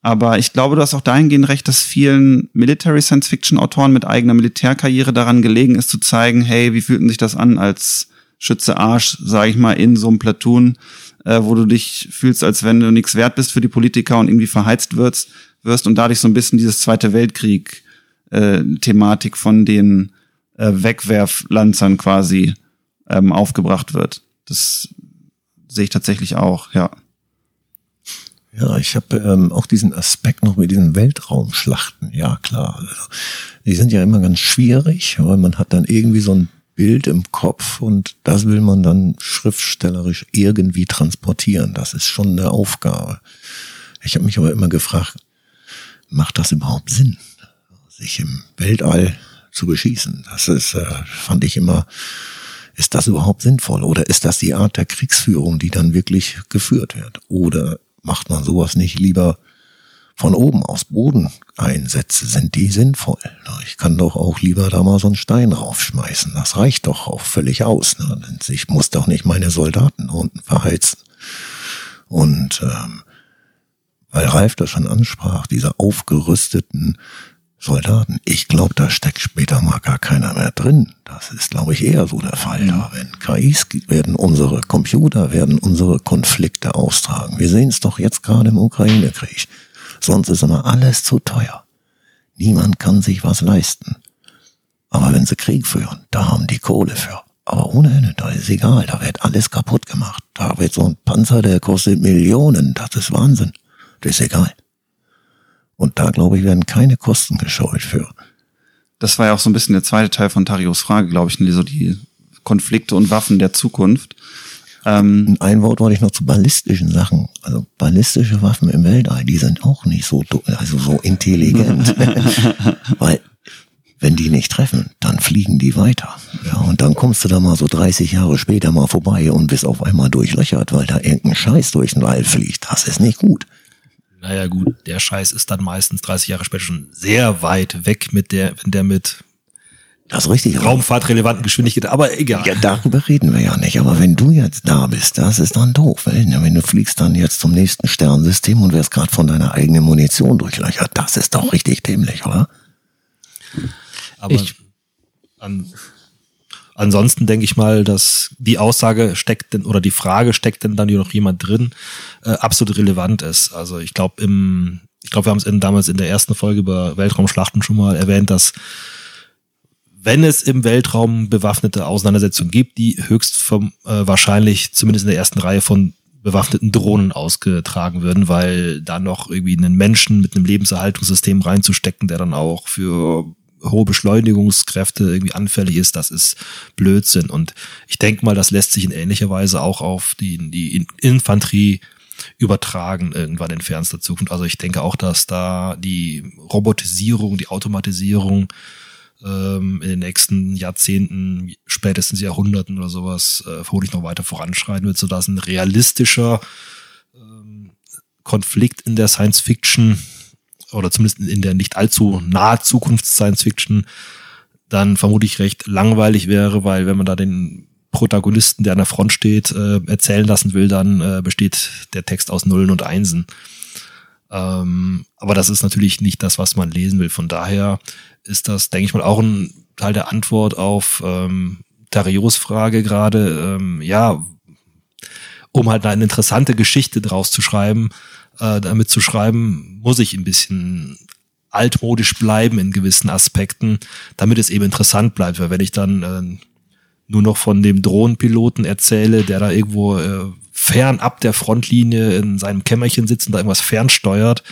Aber ich glaube, du hast auch dahingehend recht, dass vielen Military Science Fiction Autoren mit eigener Militärkarriere daran gelegen ist zu zeigen, hey, wie fühlt sich das an als Schütze Arsch, sage ich mal, in so einem Platoon, äh, wo du dich fühlst, als wenn du nichts wert bist für die Politiker und irgendwie verheizt wirst, wirst und dadurch so ein bisschen dieses Zweite Weltkrieg äh, Thematik von den äh, Wegwerflanzern quasi ähm, aufgebracht wird. Das sehe ich tatsächlich auch, ja. Ja, ich habe ähm, auch diesen Aspekt noch mit diesen Weltraumschlachten. Ja, klar. Also, die sind ja immer ganz schwierig, weil man hat dann irgendwie so ein Bild im Kopf und das will man dann schriftstellerisch irgendwie transportieren. Das ist schon eine Aufgabe. Ich habe mich aber immer gefragt, macht das überhaupt Sinn, sich im Weltall zu beschießen? Das ist, äh, fand ich immer, ist das überhaupt sinnvoll? Oder ist das die Art der Kriegsführung, die dann wirklich geführt wird? Oder macht man sowas nicht lieber von oben aus Bodeneinsätze? Sind die sinnvoll? Ich kann doch auch lieber da mal so einen Stein raufschmeißen. Das reicht doch auch völlig aus. Ich muss doch nicht meine Soldaten unten verheizen. Und ähm, weil Ralf das schon ansprach, diese aufgerüsteten Soldaten. Ich glaube, da steckt später mal gar keiner mehr drin. Das ist, glaube ich, eher so der Fall. Da wenn KIs werden unsere Computer, werden unsere Konflikte austragen. Wir sehen es doch jetzt gerade im Ukraine-Krieg. Sonst ist immer alles zu teuer. Niemand kann sich was leisten. Aber wenn sie Krieg führen, da haben die Kohle für. Aber ohne Ende, da ist egal, da wird alles kaputt gemacht. Da wird so ein Panzer, der kostet Millionen, das ist Wahnsinn. Das ist egal. Und da, glaube ich, werden keine Kosten gescheut für. Das war ja auch so ein bisschen der zweite Teil von Tarios Frage, glaube ich, so die Konflikte und Waffen der Zukunft. Ähm, ein Wort wollte ich noch zu ballistischen Sachen. Also ballistische Waffen im Weltall, die sind auch nicht so, also so intelligent. Weil wenn die nicht treffen, dann fliegen die weiter. Ja, und dann kommst du da mal so 30 Jahre später mal vorbei und bist auf einmal durchlöchert, weil da irgendein Scheiß durch den Wald fliegt. Das ist nicht gut naja gut, der Scheiß ist dann meistens 30 Jahre später schon sehr weit weg mit der, wenn der mit das ist richtig. Raumfahrtrelevanten Geschwindigkeit, aber egal. Ja, darüber reden wir ja nicht. Aber wenn du jetzt da bist, das ist dann doof. Wenn du fliegst dann jetzt zum nächsten Sternensystem und wirst gerade von deiner eigenen Munition durchlöchert, das ist doch richtig dämlich, oder? Aber ich, an, Ansonsten denke ich mal, dass die Aussage steckt denn, oder die Frage steckt denn dann noch jemand drin, äh, absolut relevant ist. Also ich glaube im, ich glaube, wir haben es damals in der ersten Folge über Weltraumschlachten schon mal erwähnt, dass wenn es im Weltraum bewaffnete Auseinandersetzungen gibt, die höchst vom, äh, wahrscheinlich zumindest in der ersten Reihe von bewaffneten Drohnen ausgetragen würden, weil da noch irgendwie einen Menschen mit einem Lebenserhaltungssystem reinzustecken, der dann auch für hohe Beschleunigungskräfte irgendwie anfällig ist, das ist Blödsinn. Und ich denke mal, das lässt sich in ähnlicher Weise auch auf die, die Infanterie übertragen irgendwann in fernster Zukunft. Also ich denke auch, dass da die Robotisierung, die Automatisierung ähm, in den nächsten Jahrzehnten, spätestens Jahrhunderten oder sowas, äh, vermutlich noch weiter voranschreiten wird, sodass ein realistischer ähm, Konflikt in der Science Fiction oder zumindest in der nicht allzu nahe Zukunft Science Fiction dann vermutlich recht langweilig wäre, weil wenn man da den Protagonisten, der an der Front steht, äh, erzählen lassen will, dann äh, besteht der Text aus Nullen und Einsen. Ähm, aber das ist natürlich nicht das, was man lesen will. Von daher ist das, denke ich mal, auch ein Teil der Antwort auf ähm, Tarios Frage gerade. Ähm, ja, um halt eine interessante Geschichte draus zu schreiben, äh, damit zu schreiben, muss ich ein bisschen altmodisch bleiben in gewissen Aspekten, damit es eben interessant bleibt. Weil wenn ich dann äh, nur noch von dem Drohnenpiloten erzähle, der da irgendwo äh, fern ab der Frontlinie in seinem Kämmerchen sitzt und da irgendwas fernsteuert,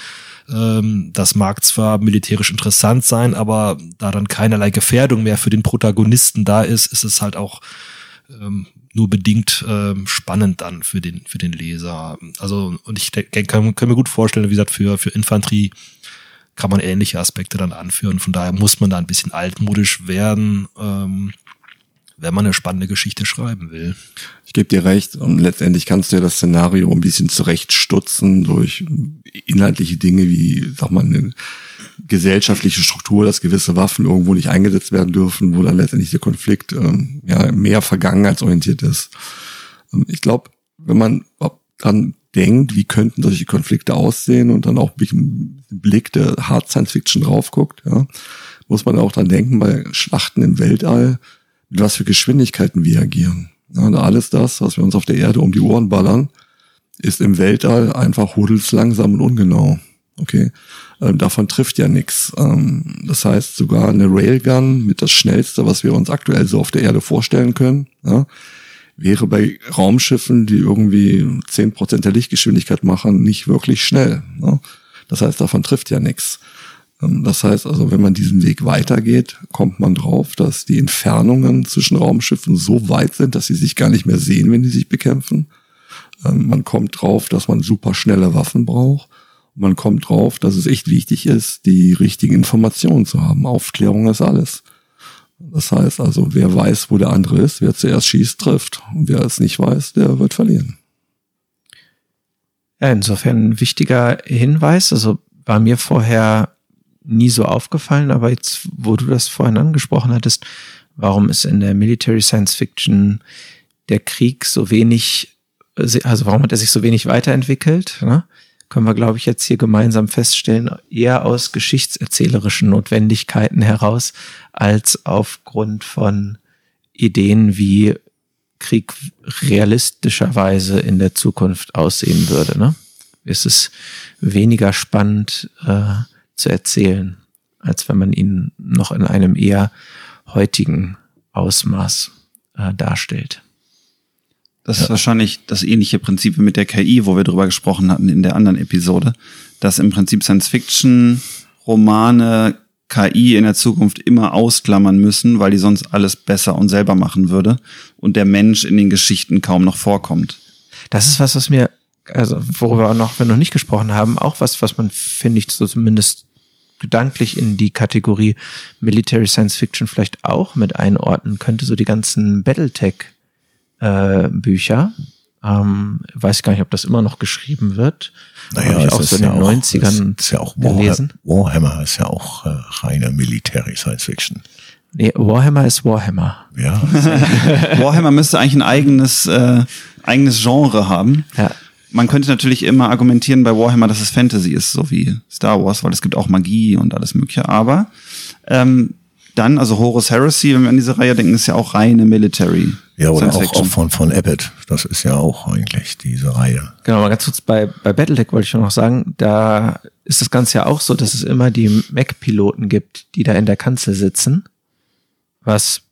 ähm, das mag zwar militärisch interessant sein, aber da dann keinerlei Gefährdung mehr für den Protagonisten da ist, ist es halt auch ähm, nur bedingt ähm, spannend dann für den für den Leser. Also und ich kann, kann mir gut vorstellen, wie gesagt, für für Infanterie kann man ähnliche Aspekte dann anführen. Von daher muss man da ein bisschen altmodisch werden. Ähm, wenn man eine spannende Geschichte schreiben will. Ich gebe dir recht und letztendlich kannst du ja das Szenario ein bisschen zurechtstutzen durch inhaltliche Dinge wie, sag mal, eine gesellschaftliche Struktur, dass gewisse Waffen irgendwo nicht eingesetzt werden dürfen, wo dann letztendlich der Konflikt ähm, ja mehr vergangenheitsorientiert ist. Ähm, ich glaube, wenn man dann denkt, wie könnten solche Konflikte aussehen und dann auch mit dem Blick der Hard Science Fiction drauf guckt, ja, muss man auch dran denken bei Schlachten im Weltall, mit was für Geschwindigkeiten wir agieren. Ja, alles das, was wir uns auf der Erde um die Ohren ballern, ist im Weltall einfach hudelslangsam und ungenau. Okay, ähm, davon trifft ja nichts. Ähm, das heißt, sogar eine Railgun mit das Schnellste, was wir uns aktuell so auf der Erde vorstellen können, ja, wäre bei Raumschiffen, die irgendwie zehn Prozent der Lichtgeschwindigkeit machen, nicht wirklich schnell. Ja. Das heißt, davon trifft ja nichts. Ähm, das heißt also, wenn man diesen Weg weitergeht, kommt man drauf, dass die Entfernungen zwischen Raumschiffen so weit sind, dass sie sich gar nicht mehr sehen, wenn die sich bekämpfen. Ähm, man kommt drauf, dass man super schnelle Waffen braucht. Man kommt drauf, dass es echt wichtig ist, die richtigen Informationen zu haben. Aufklärung ist alles. Das heißt also, wer weiß, wo der andere ist, wer zuerst schießt, trifft. Und wer es nicht weiß, der wird verlieren. Ja, insofern ein wichtiger Hinweis. Also war mir vorher nie so aufgefallen, aber jetzt, wo du das vorhin angesprochen hattest, warum ist in der Military Science Fiction der Krieg so wenig, also warum hat er sich so wenig weiterentwickelt? Ne? Können wir, glaube ich, jetzt hier gemeinsam feststellen, eher aus geschichtserzählerischen Notwendigkeiten heraus, als aufgrund von Ideen, wie Krieg realistischerweise in der Zukunft aussehen würde. Ne? Es ist weniger spannend, äh, zu erzählen, als wenn man ihn noch in einem eher heutigen Ausmaß äh, darstellt. Das ist wahrscheinlich das ähnliche Prinzip mit der KI, wo wir drüber gesprochen hatten in der anderen Episode, dass im Prinzip Science-Fiction-Romane KI in der Zukunft immer ausklammern müssen, weil die sonst alles besser und selber machen würde und der Mensch in den Geschichten kaum noch vorkommt. Das ist was, was mir, also worüber noch, wir noch nicht gesprochen haben, auch was, was man, finde ich, so zumindest gedanklich in die Kategorie Military Science Fiction vielleicht auch mit einordnen könnte, so die ganzen Battletech äh, Bücher. Ähm, weiß gar nicht, ob das immer noch geschrieben wird. Naja, ich auch so in den ja 90ern ist ja auch gelesen. Warhammer ist ja auch äh, reine Military Science Fiction. Nee, Warhammer ist Warhammer. Ja. Warhammer müsste eigentlich ein eigenes, äh, eigenes Genre haben. Ja man könnte natürlich immer argumentieren bei Warhammer, dass es Fantasy ist, so wie Star Wars, weil es gibt auch Magie und alles Mögliche. Aber ähm, dann, also Horus Heresy, wenn wir an diese Reihe denken, ist ja auch reine Military. Ja, oder auch, auch, von, von Abbott. Das ist ja auch eigentlich diese Reihe. Genau, mal ganz kurz bei, bei Battletech wollte ich noch sagen, da ist das Ganze ja auch so, dass es immer die Mac-Piloten gibt, die da in der Kanzel sitzen. Was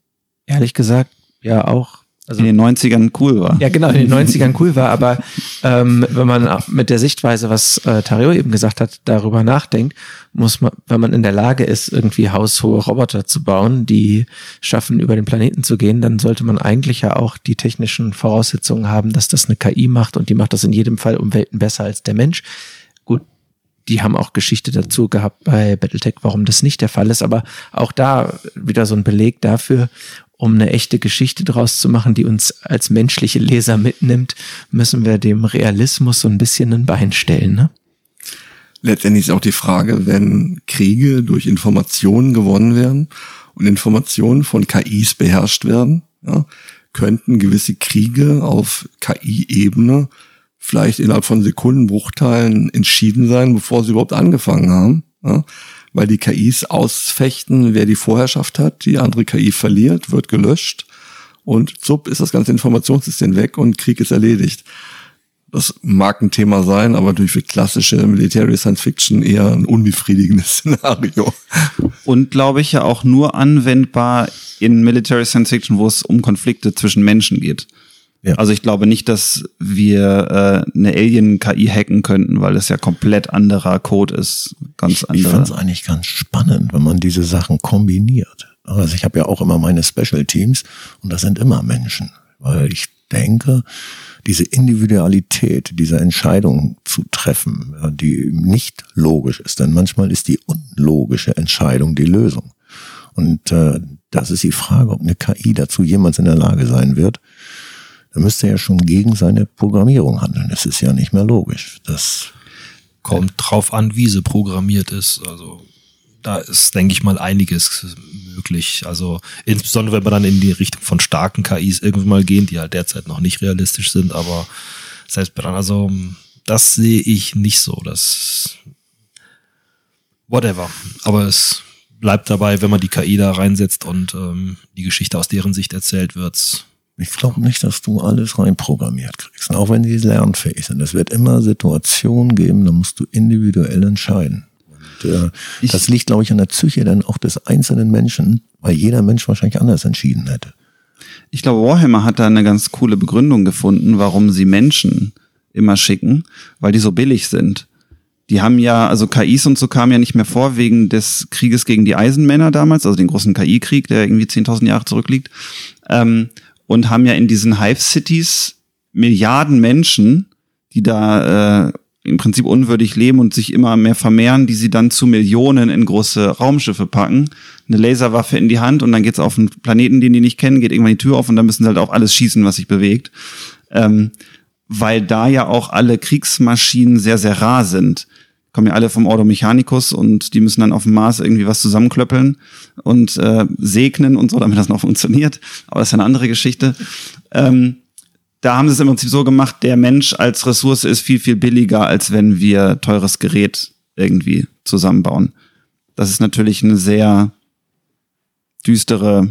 ehrlich gesagt ja auch also, in den 90ern cool war. Ja, genau, in den 90ern cool war, aber ähm, wenn man mit der Sichtweise, was äh, Tario eben gesagt hat, darüber nachdenkt, muss man, wenn man in der Lage ist, irgendwie haushohe Roboter zu bauen, die schaffen, über den Planeten zu gehen, dann sollte man eigentlich ja auch die technischen Voraussetzungen haben, dass das eine KI macht und die macht das in jedem Fall um Welten besser als der Mensch. Gut, die haben auch Geschichte dazu gehabt bei Battletech, warum das nicht der Fall ist, aber auch da wieder so ein Beleg dafür, um eine echte Geschichte draus zu machen, die uns als menschliche Leser mitnimmt, müssen wir dem Realismus so ein bisschen ein Bein stellen. Ne? Letztendlich ist auch die Frage, wenn Kriege durch Informationen gewonnen werden und Informationen von KIs beherrscht werden, ja, könnten gewisse Kriege auf KI-Ebene vielleicht innerhalb von Sekundenbruchteilen entschieden sein, bevor sie überhaupt angefangen haben. Ja weil die KIs ausfechten, wer die Vorherrschaft hat. Die andere KI verliert, wird gelöscht und zupp ist das ganze Informationssystem weg und Krieg ist erledigt. Das mag ein Thema sein, aber durch für klassische Military Science Fiction eher ein unbefriedigendes Szenario. Und glaube ich ja auch nur anwendbar in Military Science Fiction, wo es um Konflikte zwischen Menschen geht. Ja. Also ich glaube nicht, dass wir äh, eine Alien-KI hacken könnten, weil es ja komplett anderer Code ist. Ganz ich ich finde es eigentlich ganz spannend, wenn man diese Sachen kombiniert. Also ich habe ja auch immer meine Special Teams und das sind immer Menschen, weil ich denke, diese Individualität, diese Entscheidung zu treffen, die nicht logisch ist. Denn manchmal ist die unlogische Entscheidung die Lösung. Und äh, das ist die Frage, ob eine KI dazu jemals in der Lage sein wird. Da müsste er ja schon gegen seine Programmierung handeln. Das ist ja nicht mehr logisch. Das kommt drauf an, wie sie programmiert ist. Also da ist, denke ich mal, einiges möglich. Also insbesondere, wenn wir dann in die Richtung von starken KIs irgendwann mal gehen, die halt derzeit noch nicht realistisch sind, aber selbst dann, also das sehe ich nicht so. Das whatever. Aber es bleibt dabei, wenn man die KI da reinsetzt und ähm, die Geschichte aus deren Sicht erzählt wird. Ich glaube nicht, dass du alles reinprogrammiert kriegst, auch wenn die lernfähig sind. Es wird immer Situationen geben, da musst du individuell entscheiden. Und, äh, ich, das liegt, glaube ich, an der Psyche dann auch des einzelnen Menschen, weil jeder Mensch wahrscheinlich anders entschieden hätte. Ich glaube, Warhammer hat da eine ganz coole Begründung gefunden, warum sie Menschen immer schicken, weil die so billig sind. Die haben ja, also KIs und so kamen ja nicht mehr vor wegen des Krieges gegen die Eisenmänner damals, also den großen KI-Krieg, der irgendwie 10.000 Jahre zurückliegt, ähm, und haben ja in diesen Hive-Cities Milliarden Menschen, die da äh, im Prinzip unwürdig leben und sich immer mehr vermehren, die sie dann zu Millionen in große Raumschiffe packen, eine Laserwaffe in die Hand und dann geht's auf einen Planeten, den die nicht kennen, geht irgendwann die Tür auf und dann müssen sie halt auch alles schießen, was sich bewegt. Ähm, weil da ja auch alle Kriegsmaschinen sehr, sehr rar sind. Kommen ja alle vom Ordo Mechanicus und die müssen dann auf dem Mars irgendwie was zusammenklöppeln und äh, segnen und so, damit das noch funktioniert. Aber das ist eine andere Geschichte. Ähm, da haben sie es im Prinzip so gemacht, der Mensch als Ressource ist viel, viel billiger, als wenn wir teures Gerät irgendwie zusammenbauen. Das ist natürlich eine sehr düstere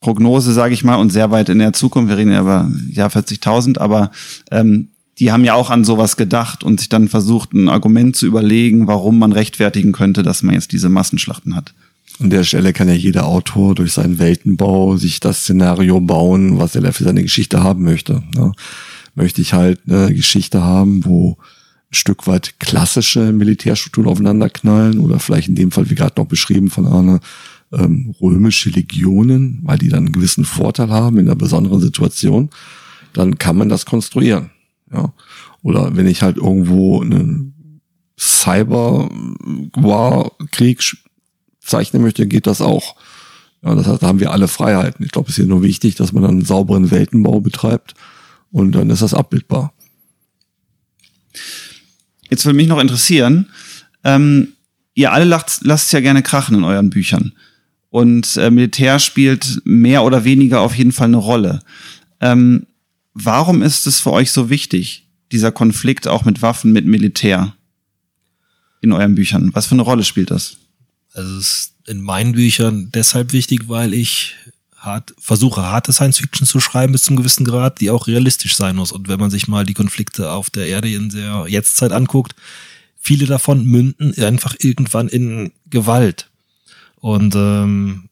Prognose, sage ich mal, und sehr weit in der Zukunft. Wir reden ja über Jahr 40.000, aber ähm, die haben ja auch an sowas gedacht und sich dann versucht, ein Argument zu überlegen, warum man rechtfertigen könnte, dass man jetzt diese Massenschlachten hat. An der Stelle kann ja jeder Autor durch seinen Weltenbau sich das Szenario bauen, was er für seine Geschichte haben möchte. Ne? Möchte ich halt eine Geschichte haben, wo ein Stück weit klassische Militärstrukturen aufeinanderknallen oder vielleicht in dem Fall, wie gerade noch beschrieben von Arne, ähm, römische Legionen, weil die dann einen gewissen Vorteil haben in einer besonderen Situation, dann kann man das konstruieren. Ja. Oder wenn ich halt irgendwo einen Cyber-War-Krieg zeichnen möchte, geht das auch. Ja, das heißt, da haben wir alle Freiheiten. Ich glaube, es ist hier nur wichtig, dass man einen sauberen Weltenbau betreibt und dann ist das abbildbar. Jetzt würde mich noch interessieren, ähm, ihr alle lasst, lasst es ja gerne krachen in euren Büchern. Und äh, Militär spielt mehr oder weniger auf jeden Fall eine Rolle. Ähm, warum ist es für euch so wichtig, dieser Konflikt auch mit Waffen, mit Militär in euren Büchern? Was für eine Rolle spielt das? Also es ist in meinen Büchern deshalb wichtig, weil ich hart, versuche, harte Science Fiction zu schreiben bis zum gewissen Grad, die auch realistisch sein muss. Und wenn man sich mal die Konflikte auf der Erde in der Jetztzeit anguckt, viele davon münden einfach irgendwann in Gewalt. Und ähm,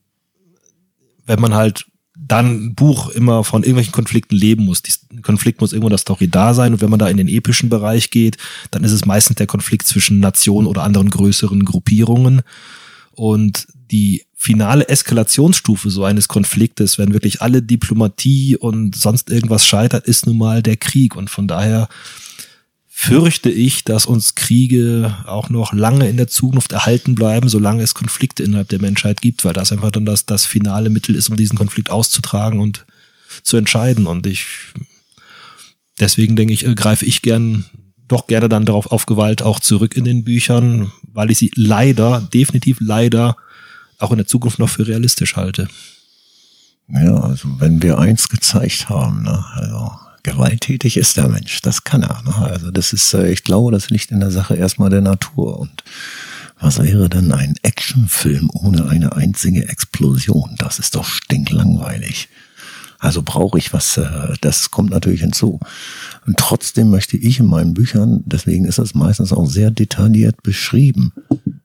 wenn man halt dann Buch immer von irgendwelchen Konflikten leben muss. Die Konflikt muss irgendwo das Story da sein. Und wenn man da in den epischen Bereich geht, dann ist es meistens der Konflikt zwischen Nationen oder anderen größeren Gruppierungen. Und die finale Eskalationsstufe so eines Konfliktes, wenn wirklich alle Diplomatie und sonst irgendwas scheitert, ist nun mal der Krieg. Und von daher fürchte ich, dass uns Kriege auch noch lange in der Zukunft erhalten bleiben, solange es Konflikte innerhalb der Menschheit gibt, weil das einfach dann das, das finale Mittel ist, um diesen Konflikt auszutragen und zu entscheiden. Und ich, deswegen denke ich, greife ich gern doch gerne dann darauf auf Gewalt auch zurück in den Büchern, weil ich sie leider, definitiv leider auch in der Zukunft noch für realistisch halte. Ja, also wenn wir eins gezeigt haben, ne, also gewalttätig ist der Mensch, das kann er. Ne? Also das ist, äh, ich glaube, das liegt in der Sache erstmal der Natur. Und was wäre denn ein Actionfilm ohne eine einzige Explosion? Das ist doch stinklangweilig. Also brauche ich was, äh, das kommt natürlich hinzu. Und trotzdem möchte ich in meinen Büchern, deswegen ist es meistens auch sehr detailliert beschrieben,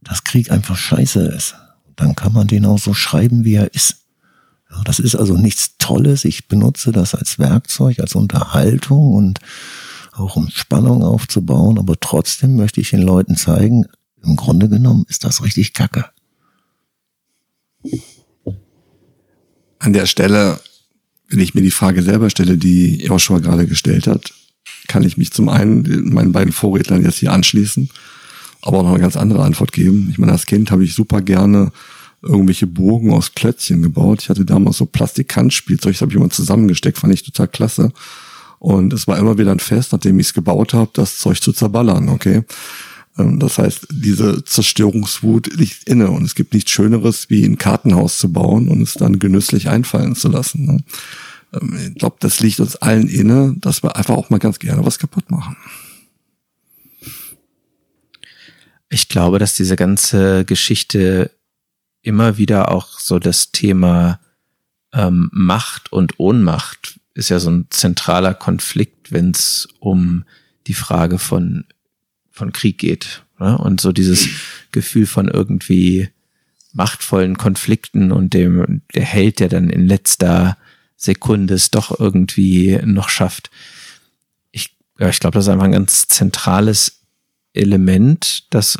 dass Krieg einfach scheiße ist. Dann kann man den auch so schreiben, wie er ist. Das ist also nichts Tolles. Ich benutze das als Werkzeug, als Unterhaltung und auch um Spannung aufzubauen. Aber trotzdem möchte ich den Leuten zeigen, im Grunde genommen ist das richtig kacke. An der Stelle, wenn ich mir die Frage selber stelle, die Joshua gerade gestellt hat, kann ich mich zum einen meinen beiden Vorrednern jetzt hier anschließen, aber auch noch eine ganz andere Antwort geben. Ich meine, als Kind habe ich super gerne irgendwelche Burgen aus Klötzchen gebaut. Ich hatte damals so Plastikhandspielzeug, das habe ich immer zusammengesteckt, fand ich total klasse. Und es war immer wieder ein Fest, nachdem ich es gebaut habe, das Zeug zu zerballern, okay? Ähm, das heißt, diese Zerstörungswut liegt inne und es gibt nichts Schöneres, wie ein Kartenhaus zu bauen und es dann genüsslich einfallen zu lassen. Ne? Ähm, ich glaube, das liegt uns allen inne, dass wir einfach auch mal ganz gerne was kaputt machen. Ich glaube, dass diese ganze Geschichte immer wieder auch so das Thema ähm, Macht und Ohnmacht ist ja so ein zentraler Konflikt, wenn es um die Frage von, von Krieg geht. Ne? Und so dieses Gefühl von irgendwie machtvollen Konflikten und dem, der Held, der dann in letzter Sekunde es doch irgendwie noch schafft. Ich, ja, ich glaube, das ist einfach ein ganz zentrales Element, das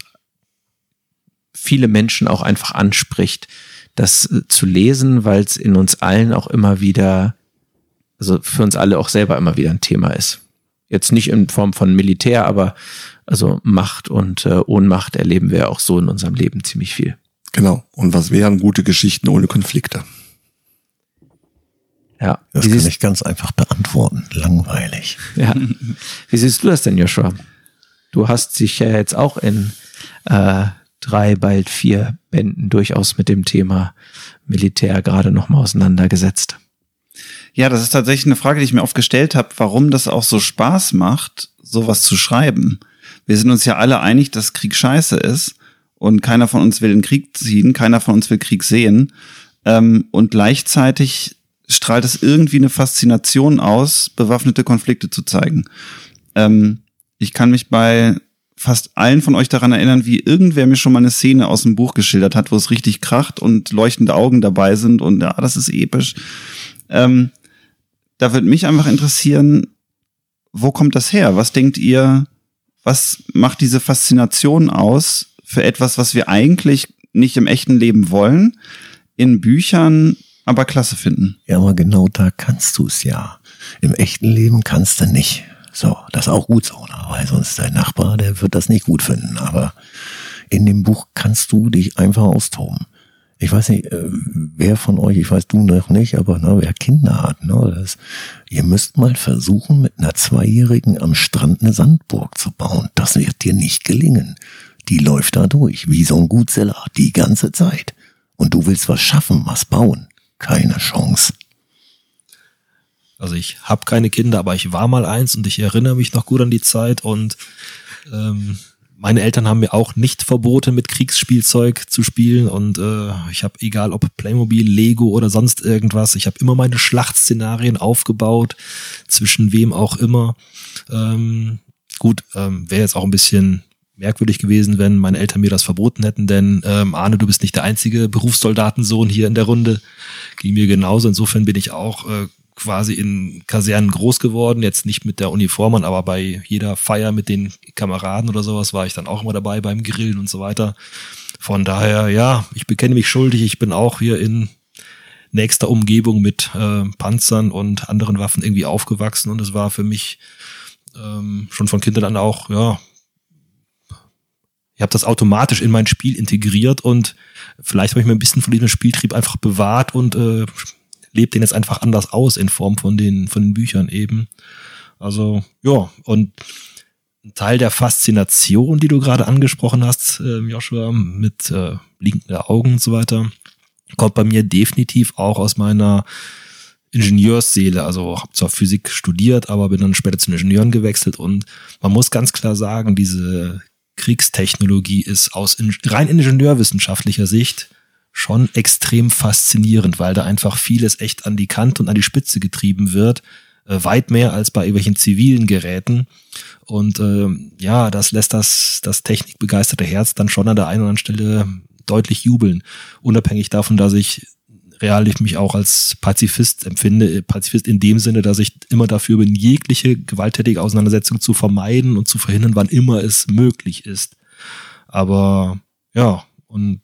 viele Menschen auch einfach anspricht, das zu lesen, weil es in uns allen auch immer wieder, also für uns alle auch selber immer wieder ein Thema ist. Jetzt nicht in Form von Militär, aber also Macht und äh, Ohnmacht erleben wir auch so in unserem Leben ziemlich viel. Genau. Und was wären gute Geschichten ohne Konflikte? Ja. Das Wie kann ich ganz einfach beantworten. Langweilig. Ja. Wie siehst du das denn, Joshua? Du hast dich ja jetzt auch in äh, drei, bald vier Bänden durchaus mit dem Thema Militär gerade nochmal auseinandergesetzt. Ja, das ist tatsächlich eine Frage, die ich mir oft gestellt habe, warum das auch so Spaß macht, sowas zu schreiben. Wir sind uns ja alle einig, dass Krieg scheiße ist und keiner von uns will den Krieg ziehen, keiner von uns will Krieg sehen. Ähm, und gleichzeitig strahlt es irgendwie eine Faszination aus, bewaffnete Konflikte zu zeigen. Ähm, ich kann mich bei fast allen von euch daran erinnern, wie irgendwer mir schon mal eine Szene aus dem Buch geschildert hat, wo es richtig kracht und leuchtende Augen dabei sind und ja, das ist episch. Ähm, da würde mich einfach interessieren, wo kommt das her? Was denkt ihr, was macht diese Faszination aus für etwas, was wir eigentlich nicht im echten Leben wollen, in Büchern aber klasse finden? Ja, aber genau da kannst du es ja. Im echten Leben kannst du nicht. So, das ist auch gut so, ne? weil sonst dein Nachbar, der wird das nicht gut finden. Aber in dem Buch kannst du dich einfach austoben. Ich weiß nicht, äh, wer von euch, ich weiß du noch nicht, aber ne, wer Kinder hat, ne, das, ihr müsst mal versuchen, mit einer Zweijährigen am Strand eine Sandburg zu bauen. Das wird dir nicht gelingen. Die läuft da durch, wie so ein Gutseller, die ganze Zeit. Und du willst was schaffen, was bauen. Keine Chance. Also ich habe keine Kinder, aber ich war mal eins und ich erinnere mich noch gut an die Zeit und ähm, meine Eltern haben mir auch nicht verboten, mit Kriegsspielzeug zu spielen und äh, ich habe, egal ob Playmobil, Lego oder sonst irgendwas, ich habe immer meine Schlachtszenarien aufgebaut, zwischen wem auch immer. Ähm, gut, ähm, wäre jetzt auch ein bisschen merkwürdig gewesen, wenn meine Eltern mir das verboten hätten, denn ähm, Arne, du bist nicht der einzige Berufssoldatensohn hier in der Runde. Ging mir genauso. Insofern bin ich auch äh, quasi in Kasernen groß geworden, jetzt nicht mit der Uniform, aber bei jeder Feier mit den Kameraden oder sowas war ich dann auch immer dabei beim Grillen und so weiter. Von daher, ja, ich bekenne mich schuldig. Ich bin auch hier in nächster Umgebung mit äh, Panzern und anderen Waffen irgendwie aufgewachsen und es war für mich ähm, schon von Kindern an auch, ja, ich habe das automatisch in mein Spiel integriert und vielleicht habe ich mir ein bisschen von diesem Spieltrieb einfach bewahrt und äh, lebt den jetzt einfach anders aus in Form von den, von den Büchern eben. Also, ja, und ein Teil der Faszination, die du gerade angesprochen hast, äh, Joshua, mit äh, blinkenden Augen und so weiter, kommt bei mir definitiv auch aus meiner Ingenieursseele. Also habe zwar Physik studiert, aber bin dann später zu Ingenieuren gewechselt und man muss ganz klar sagen, diese Kriegstechnologie ist aus rein ingenieurwissenschaftlicher Sicht schon extrem faszinierend, weil da einfach vieles echt an die Kante und an die Spitze getrieben wird. Äh, weit mehr als bei irgendwelchen zivilen Geräten. Und äh, ja, das lässt das, das technikbegeisterte Herz dann schon an der einen oder anderen Stelle deutlich jubeln. Unabhängig davon, dass ich real ich mich auch als Pazifist empfinde. Pazifist in dem Sinne, dass ich immer dafür bin, jegliche gewalttätige Auseinandersetzung zu vermeiden und zu verhindern, wann immer es möglich ist. Aber ja, und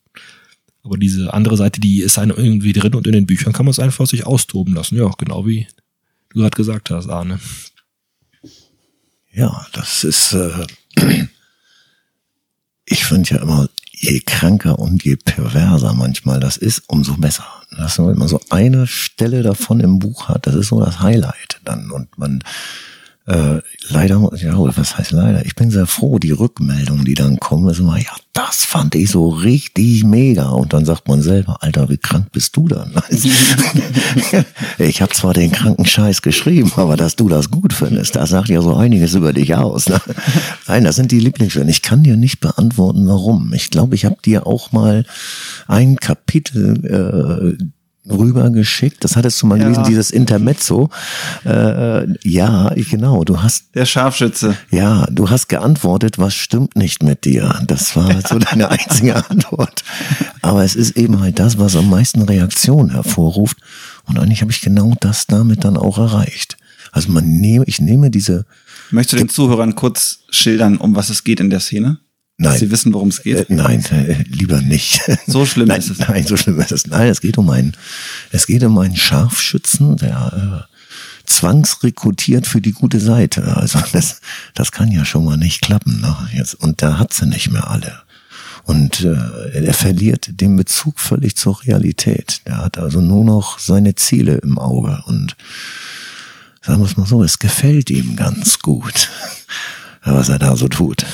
aber diese andere Seite, die ist einem irgendwie drin und in den Büchern kann man es einfach sich austoben lassen. Ja, genau wie du gerade gesagt hast, Arne. Ja, das ist, äh, ich finde ja immer, je kranker und je perverser manchmal das ist, umso besser. Dass man immer so eine Stelle davon im Buch hat, das ist so das Highlight dann. Und man äh, leider, ja, was heißt leider? Ich bin sehr froh, die Rückmeldungen, die dann kommen, ist immer, ja, das fand ich so richtig mega. Und dann sagt man selber, Alter, wie krank bist du dann? ich habe zwar den kranken Scheiß geschrieben, aber dass du das gut findest, das sagt ja so einiges über dich aus. Ne? Nein, das sind die Lieblingsstellen. Ich kann dir nicht beantworten, warum. Ich glaube, ich habe dir auch mal ein Kapitel äh, rübergeschickt. Das hattest du mal ja. gelesen, dieses Intermezzo. Äh, ja, ich, genau. Du hast der Scharfschütze. Ja, du hast geantwortet, was stimmt nicht mit dir. Das war so deine einzige Antwort. Aber es ist eben halt das, was am meisten Reaktion hervorruft. Und eigentlich habe ich genau das damit dann auch erreicht. Also man nehme, ich nehme diese. Möchtest du den Zuhörern kurz schildern, um was es geht in der Szene? Nein. Sie wissen, worum es geht? Äh, nein, äh, lieber nicht. So schlimm nein, ist es. Nein, so schlimm ist es. Nein, es geht um einen, es geht um einen Scharfschützen, der äh, zwangsrekrutiert für die gute Seite. Also das, das kann ja schon mal nicht klappen. Ne? Jetzt, und da hat sie nicht mehr alle. Und äh, er verliert den Bezug völlig zur Realität. Der hat also nur noch seine Ziele im Auge. Und sagen wir es mal so, es gefällt ihm ganz gut, was er da so tut.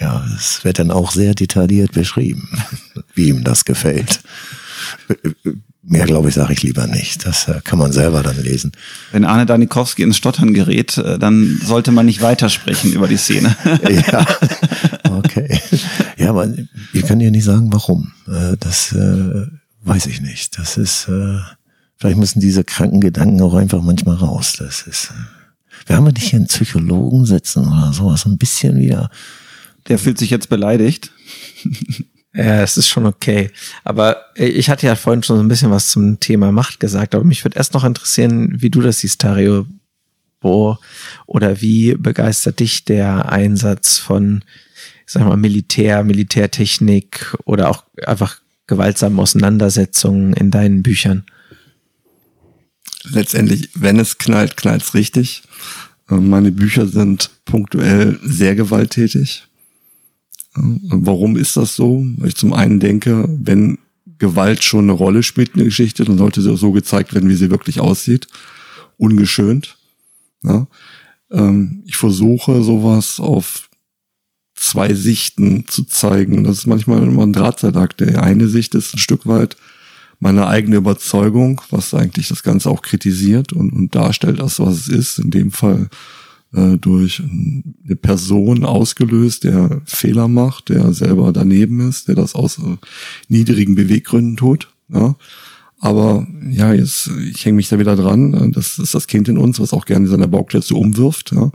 Ja, es wird dann auch sehr detailliert beschrieben, wie ihm das gefällt. Mehr, glaube ich, sage ich lieber nicht. Das äh, kann man selber dann lesen. Wenn Arne Danikowski ins Stottern gerät, äh, dann sollte man nicht weitersprechen über die Szene. ja, okay. Ja, aber wir können ja nicht sagen, warum. Äh, das weiß ich nicht. Das ist, vielleicht müssen diese kranken Gedanken auch einfach manchmal raus. Das ist, wir haben ja nicht hier einen Psychologen sitzen oder sowas, ein bisschen wieder der fühlt sich jetzt beleidigt. Ja, es ist schon okay. Aber äh, ich hatte ja vorhin schon so ein bisschen was zum Thema Macht gesagt, aber mich würde erst noch interessieren, wie du das siehst, Tario. Bo, oder wie begeistert dich der Einsatz von, sag mal, Militär, Militärtechnik oder auch einfach gewaltsamen Auseinandersetzungen in deinen Büchern? Letztendlich, wenn es knallt, knallt es richtig. Äh, meine Bücher sind punktuell sehr gewalttätig. Warum ist das so? Ich zum einen denke, wenn Gewalt schon eine Rolle spielt in der Geschichte, dann sollte sie auch so gezeigt werden, wie sie wirklich aussieht. Ungeschönt. Ja? Ähm, ich versuche sowas auf zwei Sichten zu zeigen. Das ist manchmal immer ein Drahtseilakt. Die eine Sicht ist ein Stück weit meine eigene Überzeugung, was eigentlich das Ganze auch kritisiert und, und darstellt, als was es ist. In dem Fall äh, durch eine Person ausgelöst, der Fehler macht, der selber daneben ist, der das aus äh, niedrigen Beweggründen tut. Ja. Aber ja, jetzt, ich hänge mich da wieder dran. Äh, das ist das Kind in uns, was auch gerne seine Bauklötze umwirft. Ja.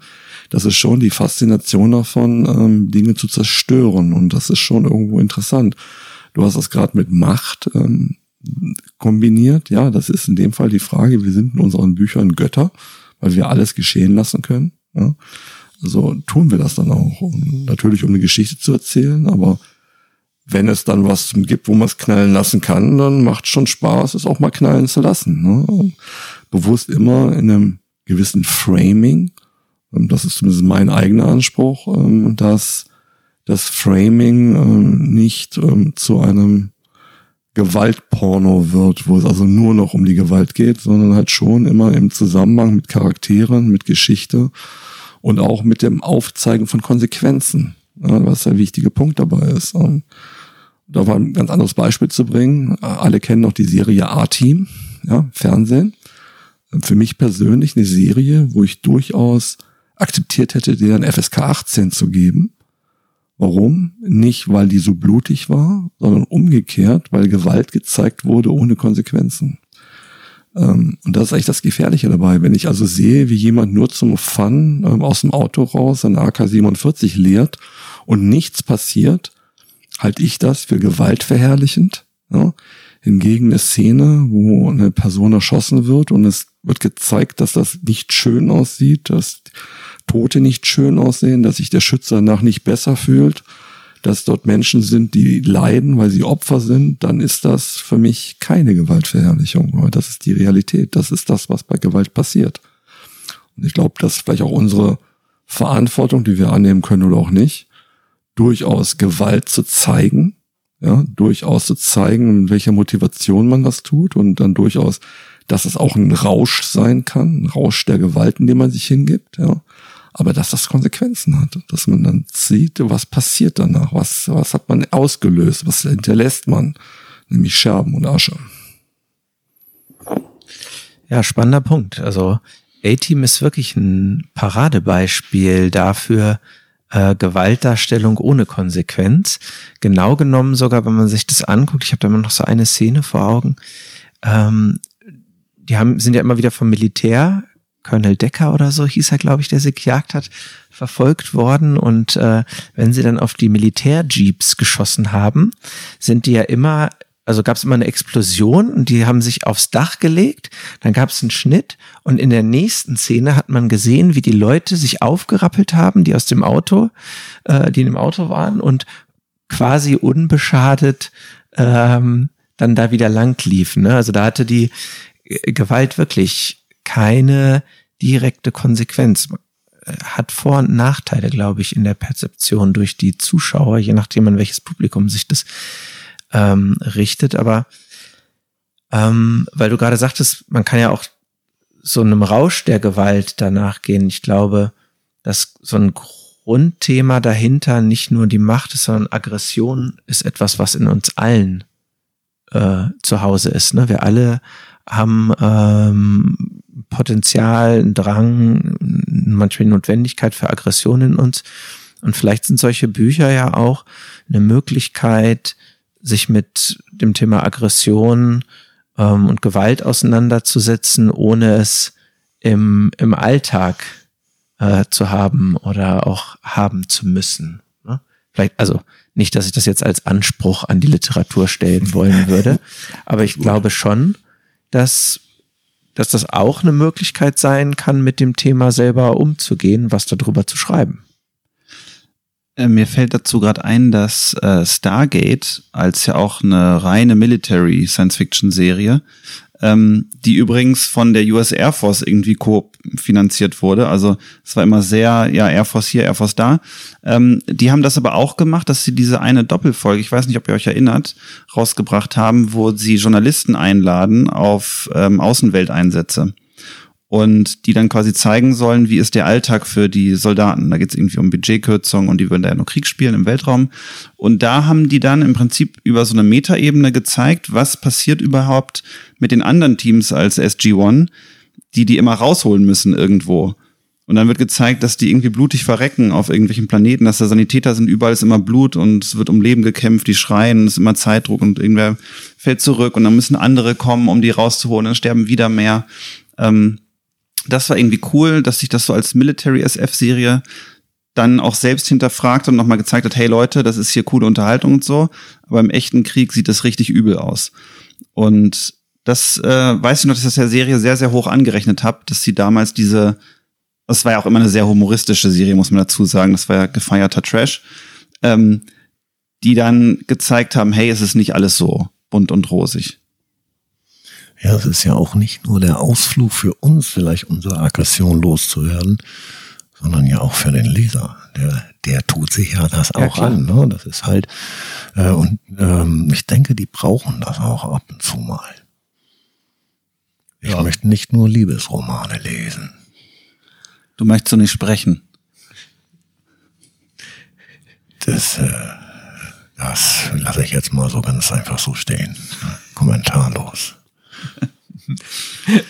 Das ist schon die Faszination davon, ähm, Dinge zu zerstören. Und das ist schon irgendwo interessant. Du hast das gerade mit Macht ähm, kombiniert. Ja, das ist in dem Fall die Frage, wir sind in unseren Büchern Götter, weil wir alles geschehen lassen können. Ja? Also tun wir das dann auch. Und natürlich, um eine Geschichte zu erzählen, aber wenn es dann was gibt, wo man es knallen lassen kann, dann macht schon Spaß, es auch mal knallen zu lassen. Ne? Bewusst immer in einem gewissen Framing. Das ist zumindest mein eigener Anspruch, ähm, dass das Framing ähm, nicht ähm, zu einem Gewaltporno wird, wo es also nur noch um die Gewalt geht, sondern halt schon immer im Zusammenhang mit Charakteren, mit Geschichte und auch mit dem Aufzeigen von Konsequenzen, was der wichtige Punkt dabei ist. Da war ein ganz anderes Beispiel zu bringen. Alle kennen noch die Serie A-Team, ja, Fernsehen. Für mich persönlich eine Serie, wo ich durchaus akzeptiert hätte, deren FSK 18 zu geben, Warum? Nicht, weil die so blutig war, sondern umgekehrt, weil Gewalt gezeigt wurde ohne Konsequenzen. Ähm, und das ist eigentlich das Gefährliche dabei. Wenn ich also sehe, wie jemand nur zum Fun ähm, aus dem Auto raus eine AK-47 leert und nichts passiert, halte ich das für gewaltverherrlichend. Hingegen eine Szene, wo eine Person erschossen wird und es wird gezeigt, dass das nicht schön aussieht, dass Tote nicht schön aussehen, dass sich der Schützer danach nicht besser fühlt, dass dort Menschen sind, die leiden, weil sie Opfer sind, dann ist das für mich keine Gewaltverherrlichung. Das ist die Realität. Das ist das, was bei Gewalt passiert. Und ich glaube, das ist vielleicht auch unsere Verantwortung, die wir annehmen können oder auch nicht, durchaus Gewalt zu zeigen, ja, durchaus zu zeigen, in welcher Motivation man das tut und dann durchaus, dass es auch ein Rausch sein kann, ein Rausch der Gewalt, in dem man sich hingibt, ja. Aber dass das Konsequenzen hat, dass man dann sieht, was passiert danach, was, was hat man ausgelöst, was hinterlässt man, nämlich Scherben und Asche. Ja, spannender Punkt. Also A-Team ist wirklich ein Paradebeispiel dafür, äh, Gewaltdarstellung ohne Konsequenz. Genau genommen sogar, wenn man sich das anguckt, ich habe da immer noch so eine Szene vor Augen. Ähm, die haben, sind ja immer wieder vom Militär, Colonel Decker oder so hieß er, glaube ich, der sie gejagt hat, verfolgt worden. Und äh, wenn sie dann auf die Militärjeeps geschossen haben, sind die ja immer also gab es immer eine Explosion und die haben sich aufs Dach gelegt, dann gab es einen Schnitt und in der nächsten Szene hat man gesehen, wie die Leute sich aufgerappelt haben, die aus dem Auto, äh, die in dem Auto waren und quasi unbeschadet ähm, dann da wieder lang liefen. Ne? Also da hatte die Gewalt wirklich keine direkte Konsequenz. Hat Vor- und Nachteile, glaube ich, in der Perzeption durch die Zuschauer, je nachdem, an welches Publikum sich das ähm, richtet. Aber ähm, weil du gerade sagtest, man kann ja auch so einem Rausch der Gewalt danach gehen. Ich glaube, dass so ein Grundthema dahinter nicht nur die Macht ist, sondern Aggression ist etwas, was in uns allen äh, zu Hause ist. Ne? Wir alle haben ähm, Potenzial, einen Drang, manchmal Notwendigkeit für Aggression in uns. Und vielleicht sind solche Bücher ja auch eine Möglichkeit, sich mit dem Thema Aggression ähm, und Gewalt auseinanderzusetzen, ohne es im, im Alltag äh, zu haben oder auch haben zu müssen. Ne? Vielleicht, also nicht, dass ich das jetzt als Anspruch an die Literatur stellen wollen würde, aber ich glaube schon, dass, dass das auch eine Möglichkeit sein kann, mit dem Thema selber umzugehen, was darüber zu schreiben. Äh, mir fällt dazu gerade ein, dass äh, Stargate als ja auch eine reine Military Science-Fiction-Serie, ähm, die übrigens von der US Air Force irgendwie co-finanziert wurde. Also es war immer sehr, ja, Air Force hier, Air Force da. Ähm, die haben das aber auch gemacht, dass sie diese eine Doppelfolge, ich weiß nicht, ob ihr euch erinnert, rausgebracht haben, wo sie Journalisten einladen auf ähm, Außenwelteinsätze und die dann quasi zeigen sollen, wie ist der Alltag für die Soldaten. Da geht es irgendwie um Budgetkürzung und die würden da ja nur Krieg spielen im Weltraum. Und da haben die dann im Prinzip über so eine Metaebene gezeigt, was passiert überhaupt mit den anderen Teams als SG-1, die die immer rausholen müssen irgendwo. Und dann wird gezeigt, dass die irgendwie blutig verrecken auf irgendwelchen Planeten, dass da Sanitäter sind, überall ist immer Blut und es wird um Leben gekämpft, die schreien, es ist immer Zeitdruck und irgendwer fällt zurück und dann müssen andere kommen, um die rauszuholen, dann sterben wieder mehr. Ähm, das war irgendwie cool, dass sich das so als Military SF-Serie dann auch selbst hinterfragt und nochmal gezeigt hat, hey Leute, das ist hier coole Unterhaltung und so, aber im echten Krieg sieht das richtig übel aus. Und das äh, weiß ich noch, dass ich das der Serie sehr, sehr hoch angerechnet habe, dass sie damals diese, das war ja auch immer eine sehr humoristische Serie, muss man dazu sagen, das war ja gefeierter Trash, ähm, die dann gezeigt haben, hey, es ist nicht alles so bunt und rosig. Ja, es ist ja auch nicht nur der Ausflug für uns, vielleicht unsere Aggression loszuwerden, sondern ja auch für den Leser. Der, der tut sich ja das ja, auch klar. an. Ne? Das ist halt, äh, und ähm, ich denke, die brauchen das auch ab und zu mal. Ich ja. möchte nicht nur Liebesromane lesen. Du möchtest so nicht sprechen. Das, äh, das lasse ich jetzt mal so ganz einfach so stehen. Kommentarlos.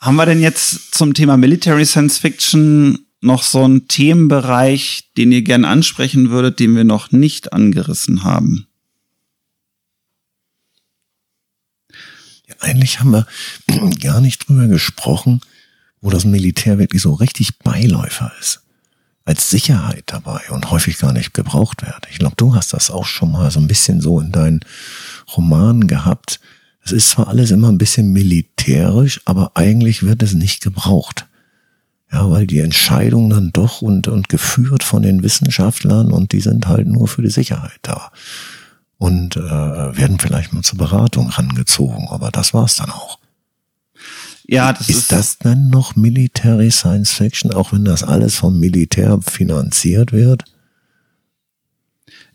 Haben wir denn jetzt zum Thema Military Science Fiction noch so einen Themenbereich, den ihr gern ansprechen würdet, den wir noch nicht angerissen haben? Ja, eigentlich haben wir gar nicht drüber gesprochen, wo das Militär wirklich so richtig Beiläufer ist. Als Sicherheit dabei und häufig gar nicht gebraucht wird. Ich glaube, du hast das auch schon mal so ein bisschen so in deinen Romanen gehabt. Es ist zwar alles immer ein bisschen militärisch, aber eigentlich wird es nicht gebraucht. Ja, weil die Entscheidungen dann doch und, und geführt von den Wissenschaftlern und die sind halt nur für die Sicherheit da. Und äh, werden vielleicht mal zur Beratung rangezogen, aber das war's dann auch. Ja, das ist, ist das dann noch Military Science Fiction, auch wenn das alles vom Militär finanziert wird?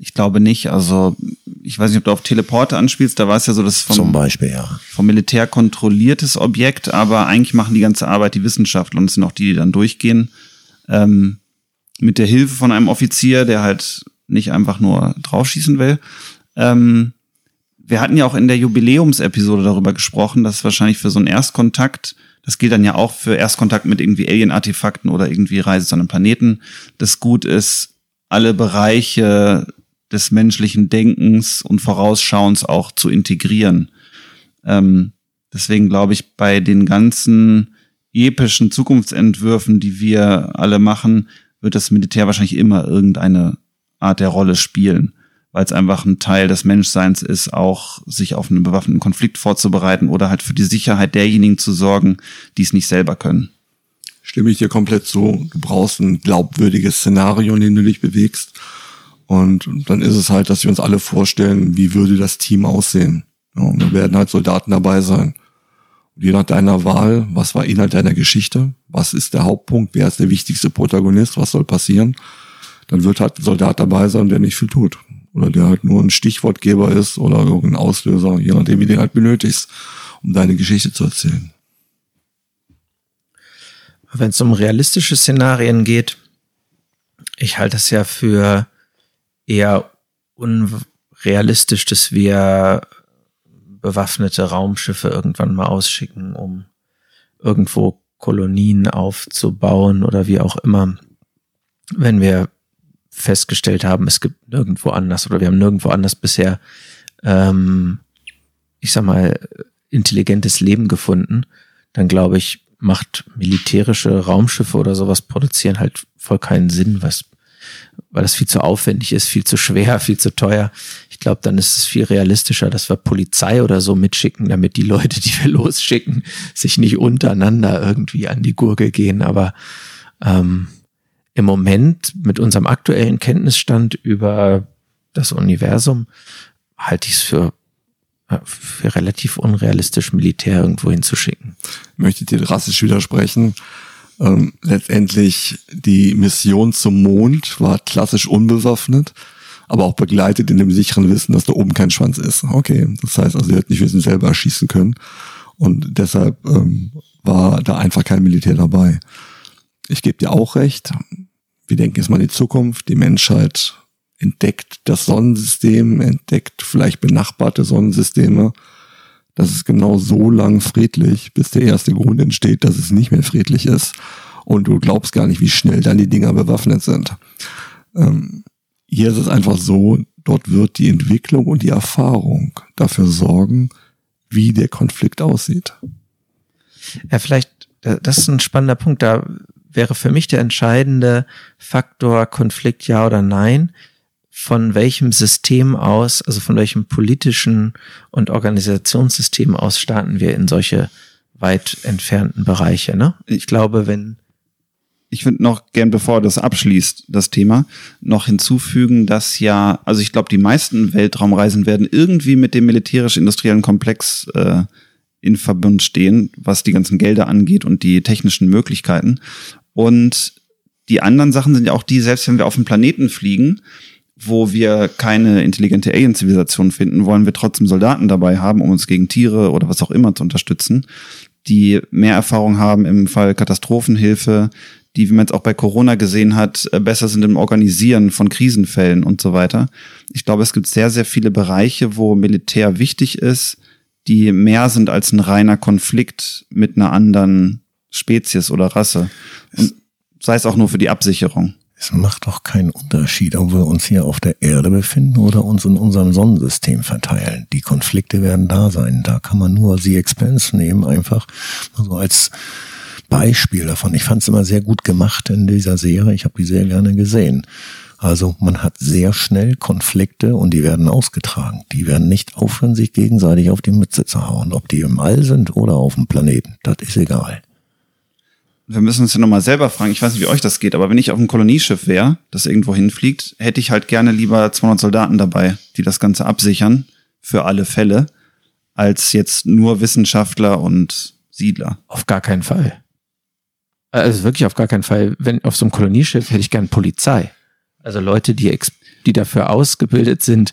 Ich glaube nicht. Also ich weiß nicht, ob du auf Teleporte anspielst. Da war es ja so, dass vom, Beispiel ja vom Militär kontrolliertes Objekt, aber eigentlich machen die ganze Arbeit die Wissenschaftler und es sind auch die, die dann durchgehen ähm, mit der Hilfe von einem Offizier, der halt nicht einfach nur draufschießen will. Ähm, wir hatten ja auch in der Jubiläumsepisode darüber gesprochen, dass wahrscheinlich für so einen Erstkontakt, das gilt dann ja auch für Erstkontakt mit irgendwie Alien-Artefakten oder irgendwie Reise zu einem Planeten, das gut ist, alle Bereiche des menschlichen Denkens und Vorausschauens auch zu integrieren. Ähm, deswegen glaube ich, bei den ganzen epischen Zukunftsentwürfen, die wir alle machen, wird das Militär wahrscheinlich immer irgendeine Art der Rolle spielen, weil es einfach ein Teil des Menschseins ist, auch sich auf einen bewaffneten Konflikt vorzubereiten oder halt für die Sicherheit derjenigen zu sorgen, die es nicht selber können. Stimme ich dir komplett zu. Du brauchst ein glaubwürdiges Szenario, in dem du dich bewegst. Und dann ist es halt, dass wir uns alle vorstellen, wie würde das Team aussehen. Ja, und da werden halt Soldaten dabei sein. Und je nach deiner Wahl, was war Inhalt deiner Geschichte? Was ist der Hauptpunkt? Wer ist der wichtigste Protagonist? Was soll passieren? Dann wird halt ein Soldat dabei sein, der nicht viel tut. Oder der halt nur ein Stichwortgeber ist oder irgendein Auslöser, je nachdem, wie du den halt benötigst, um deine Geschichte zu erzählen. Wenn es um realistische Szenarien geht, ich halte es ja für eher unrealistisch, dass wir bewaffnete Raumschiffe irgendwann mal ausschicken, um irgendwo Kolonien aufzubauen oder wie auch immer. Wenn wir festgestellt haben, es gibt nirgendwo anders oder wir haben nirgendwo anders bisher, ähm, ich sag mal, intelligentes Leben gefunden, dann glaube ich, macht militärische Raumschiffe oder sowas produzieren halt voll keinen Sinn, was weil das viel zu aufwendig ist, viel zu schwer, viel zu teuer. Ich glaube, dann ist es viel realistischer, dass wir Polizei oder so mitschicken, damit die Leute, die wir losschicken, sich nicht untereinander irgendwie an die Gurgel gehen. Aber ähm, im Moment mit unserem aktuellen Kenntnisstand über das Universum halte ich es für äh, für relativ unrealistisch, Militär irgendwo hinzuschicken. Möchtet ihr drastisch widersprechen? Ähm, letztendlich die Mission zum Mond war klassisch unbewaffnet, aber auch begleitet in dem sicheren Wissen, dass da oben kein Schwanz ist. Okay, das heißt also, sie hätten nicht wissen selber erschießen können und deshalb ähm, war da einfach kein Militär dabei. Ich gebe dir auch recht. Wir denken jetzt mal in die Zukunft. Die Menschheit entdeckt das Sonnensystem, entdeckt vielleicht benachbarte Sonnensysteme das ist genau so lang friedlich, bis der erste Grund entsteht, dass es nicht mehr friedlich ist. Und du glaubst gar nicht, wie schnell dann die Dinger bewaffnet sind. Ähm, hier ist es einfach so, dort wird die Entwicklung und die Erfahrung dafür sorgen, wie der Konflikt aussieht. Ja, vielleicht, das ist ein spannender Punkt. Da wäre für mich der entscheidende Faktor Konflikt ja oder nein von welchem System aus, also von welchem politischen und Organisationssystem aus starten wir in solche weit entfernten Bereiche. Ne? Ich glaube, wenn ich würde noch gern, bevor das abschließt, das Thema, noch hinzufügen, dass ja, also ich glaube, die meisten Weltraumreisen werden irgendwie mit dem militärisch-industriellen Komplex äh, in Verbund stehen, was die ganzen Gelder angeht und die technischen Möglichkeiten. Und die anderen Sachen sind ja auch die, selbst wenn wir auf den Planeten fliegen, wo wir keine intelligente Alien-Zivilisation finden, wollen wir trotzdem Soldaten dabei haben, um uns gegen Tiere oder was auch immer zu unterstützen, die mehr Erfahrung haben im Fall Katastrophenhilfe, die, wie man jetzt auch bei Corona gesehen hat, äh, besser sind im Organisieren von Krisenfällen und so weiter. Ich glaube, es gibt sehr, sehr viele Bereiche, wo Militär wichtig ist, die mehr sind als ein reiner Konflikt mit einer anderen Spezies oder Rasse. Und sei es auch nur für die Absicherung. Es macht doch keinen Unterschied, ob wir uns hier auf der Erde befinden oder uns in unserem Sonnensystem verteilen. Die Konflikte werden da sein. Da kann man nur The Expense nehmen, einfach so als Beispiel davon. Ich fand es immer sehr gut gemacht in dieser Serie. Ich habe die sehr gerne gesehen. Also man hat sehr schnell Konflikte und die werden ausgetragen. Die werden nicht aufhören, sich gegenseitig auf die Mütze zu hauen. Ob die im All sind oder auf dem Planeten, das ist egal wir müssen uns ja nochmal selber fragen, ich weiß nicht, wie euch das geht, aber wenn ich auf einem Kolonieschiff wäre, das irgendwo hinfliegt, hätte ich halt gerne lieber 200 Soldaten dabei, die das Ganze absichern, für alle Fälle, als jetzt nur Wissenschaftler und Siedler. Auf gar keinen Fall. Also wirklich auf gar keinen Fall. Wenn auf so einem Kolonieschiff hätte ich gern Polizei. Also Leute, die, die dafür ausgebildet sind,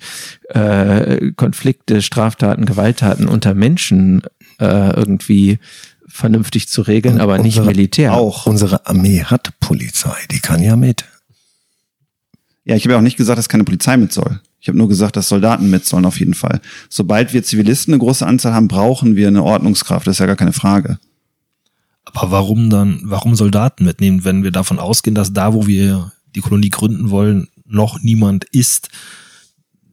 äh, Konflikte, Straftaten, Gewalttaten unter Menschen äh, irgendwie vernünftig zu regeln, und aber nicht Militär. Auch unsere Armee hat Polizei, die kann ja mit. Ja, ich habe ja auch nicht gesagt, dass keine Polizei mit soll. Ich habe nur gesagt, dass Soldaten mit sollen auf jeden Fall. Sobald wir Zivilisten eine große Anzahl haben, brauchen wir eine Ordnungskraft. Das ist ja gar keine Frage. Aber warum dann, warum Soldaten mitnehmen, wenn wir davon ausgehen, dass da, wo wir die Kolonie gründen wollen, noch niemand ist?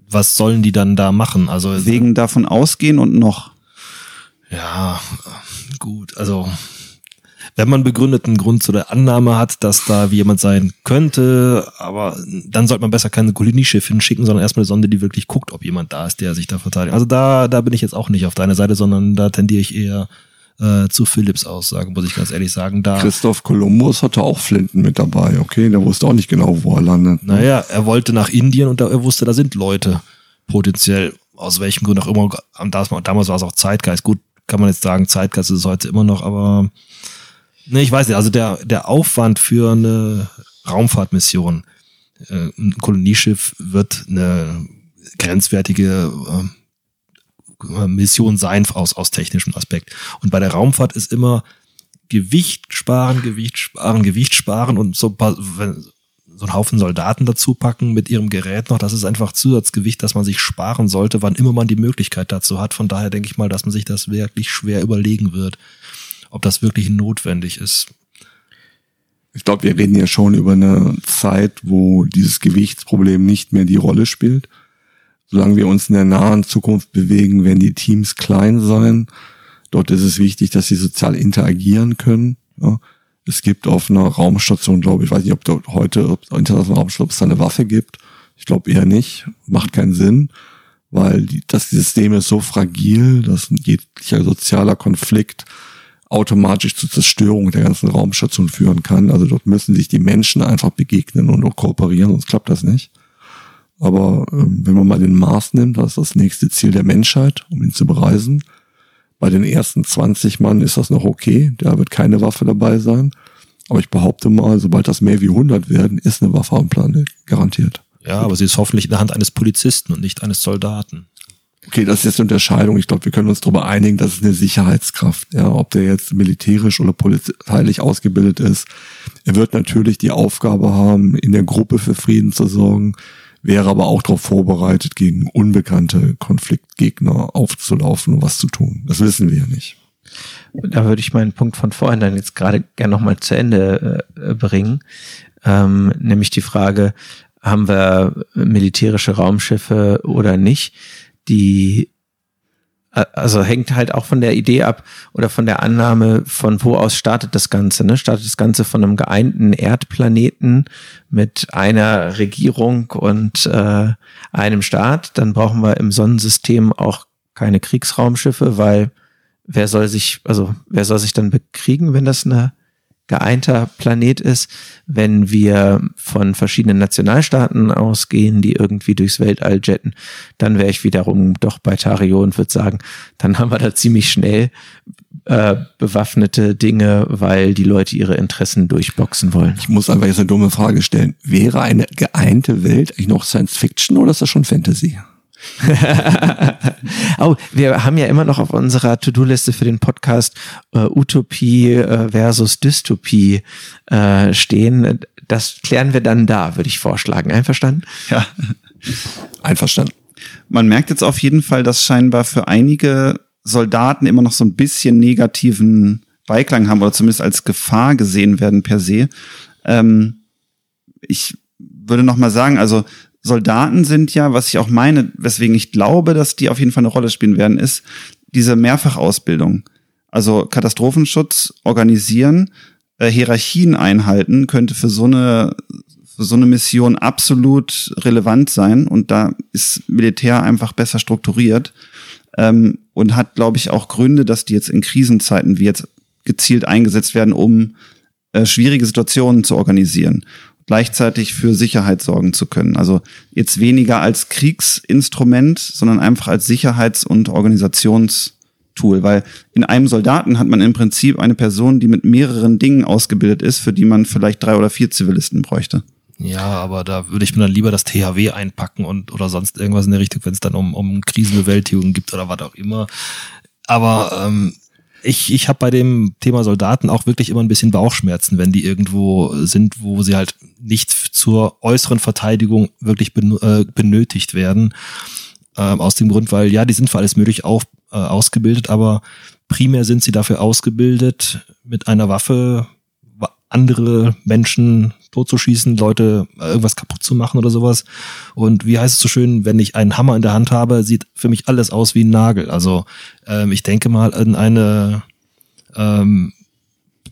Was sollen die dann da machen? Also wegen davon ausgehen und noch. Ja, gut. Also wenn man begründeten Grund zu der Annahme hat, dass da wie jemand sein könnte, aber dann sollte man besser keine Kolonieschiff hinschicken, sondern erstmal eine Sonde, die wirklich guckt, ob jemand da ist, der sich da verteidigt. Also da, da bin ich jetzt auch nicht auf deiner Seite, sondern da tendiere ich eher äh, zu Philips Aussagen, muss ich ganz ehrlich sagen. Da Christoph Kolumbus hatte auch Flinten mit dabei, okay? Der wusste auch nicht genau, wo er landet. Ne? Naja, er wollte nach Indien und er wusste, da sind Leute potenziell, aus welchem Grund auch immer. Damals war es auch Zeitgeist. Gut, kann man jetzt sagen, Zeitgeist ist es heute immer noch, aber ne, ich weiß nicht, also der, der Aufwand für eine Raumfahrtmission, äh, ein Kolonieschiff wird eine grenzwertige äh, Mission sein aus, aus technischem Aspekt. Und bei der Raumfahrt ist immer Gewicht sparen, Gewicht sparen, Gewicht sparen und so, wenn, so einen Haufen Soldaten dazu packen mit ihrem Gerät noch. Das ist einfach Zusatzgewicht, das man sich sparen sollte, wann immer man die Möglichkeit dazu hat. Von daher denke ich mal, dass man sich das wirklich schwer überlegen wird, ob das wirklich notwendig ist. Ich glaube, wir reden ja schon über eine Zeit, wo dieses Gewichtsproblem nicht mehr die Rolle spielt. Solange wir uns in der nahen Zukunft bewegen, werden die Teams klein sein. Dort ist es wichtig, dass sie sozial interagieren können. Ja es gibt auf einer Raumstation, glaube ich, weiß nicht, ob dort heute, ob internationalen Raumstation, es da eine Waffe gibt. Ich glaube eher nicht. Macht keinen Sinn, weil die, das System ist so fragil, dass jeglicher sozialer Konflikt automatisch zur Zerstörung der ganzen Raumstation führen kann. Also dort müssen sich die Menschen einfach begegnen und auch kooperieren, sonst klappt das nicht. Aber ähm, wenn man mal den Mars nimmt, das ist das nächste Ziel der Menschheit, um ihn zu bereisen. Bei den ersten 20 Mann ist das noch okay, da wird keine Waffe dabei sein. Aber ich behaupte mal, sobald das mehr wie 100 werden, ist eine Waffe am Planet garantiert. Ja, aber sie ist hoffentlich in der Hand eines Polizisten und nicht eines Soldaten. Okay, das ist jetzt eine Unterscheidung. Ich glaube, wir können uns darüber einigen, dass es eine Sicherheitskraft. Ja, ob der jetzt militärisch oder polizeilich ausgebildet ist. Er wird natürlich die Aufgabe haben, in der Gruppe für Frieden zu sorgen wäre aber auch darauf vorbereitet, gegen unbekannte Konfliktgegner aufzulaufen und was zu tun. Das wissen wir ja nicht. Da würde ich meinen Punkt von vorhin dann jetzt gerade gerne nochmal zu Ende äh, bringen, ähm, nämlich die Frage, haben wir militärische Raumschiffe oder nicht, die also hängt halt auch von der Idee ab oder von der Annahme, von wo aus startet das Ganze. Ne? Startet das Ganze von einem geeinten Erdplaneten mit einer Regierung und äh, einem Staat, dann brauchen wir im Sonnensystem auch keine Kriegsraumschiffe, weil wer soll sich, also wer soll sich dann bekriegen, wenn das eine geeinter Planet ist, wenn wir von verschiedenen Nationalstaaten ausgehen, die irgendwie durchs Weltall jetten, dann wäre ich wiederum doch bei Tario und würde sagen, dann haben wir da ziemlich schnell äh, bewaffnete Dinge, weil die Leute ihre Interessen durchboxen wollen. Ich muss einfach jetzt eine dumme Frage stellen. Wäre eine geeinte Welt eigentlich noch Science Fiction oder ist das schon Fantasy? oh, wir haben ja immer noch auf unserer To-Do-Liste für den Podcast äh, Utopie äh, versus Dystopie äh, stehen. Das klären wir dann da, würde ich vorschlagen. Einverstanden? Ja. Einverstanden. Man merkt jetzt auf jeden Fall, dass scheinbar für einige Soldaten immer noch so ein bisschen negativen Beiklang haben oder zumindest als Gefahr gesehen werden per se. Ähm, ich würde noch mal sagen, also Soldaten sind ja, was ich auch meine, weswegen ich glaube, dass die auf jeden Fall eine Rolle spielen werden, ist diese Mehrfachausbildung. Also Katastrophenschutz organisieren, äh, Hierarchien einhalten, könnte für so eine für so eine Mission absolut relevant sein. Und da ist Militär einfach besser strukturiert ähm, und hat, glaube ich, auch Gründe, dass die jetzt in Krisenzeiten wie jetzt gezielt eingesetzt werden, um äh, schwierige Situationen zu organisieren gleichzeitig für Sicherheit sorgen zu können. Also jetzt weniger als Kriegsinstrument, sondern einfach als Sicherheits- und Organisationstool, weil in einem Soldaten hat man im Prinzip eine Person, die mit mehreren Dingen ausgebildet ist, für die man vielleicht drei oder vier Zivilisten bräuchte. Ja, aber da würde ich mir dann lieber das THW einpacken und oder sonst irgendwas in der Richtung, wenn es dann um, um Krisenbewältigung gibt oder was auch immer. Aber ähm, ich, ich habe bei dem Thema Soldaten auch wirklich immer ein bisschen Bauchschmerzen, wenn die irgendwo sind, wo sie halt nicht zur äußeren Verteidigung wirklich äh, benötigt werden. Ähm, aus dem Grund, weil ja, die sind für alles möglich auf, äh, ausgebildet, aber primär sind sie dafür ausgebildet, mit einer Waffe andere Menschen totzuschießen, Leute äh, irgendwas kaputt zu machen oder sowas. Und wie heißt es so schön, wenn ich einen Hammer in der Hand habe, sieht für mich alles aus wie ein Nagel. Also ähm, ich denke mal in eine ähm,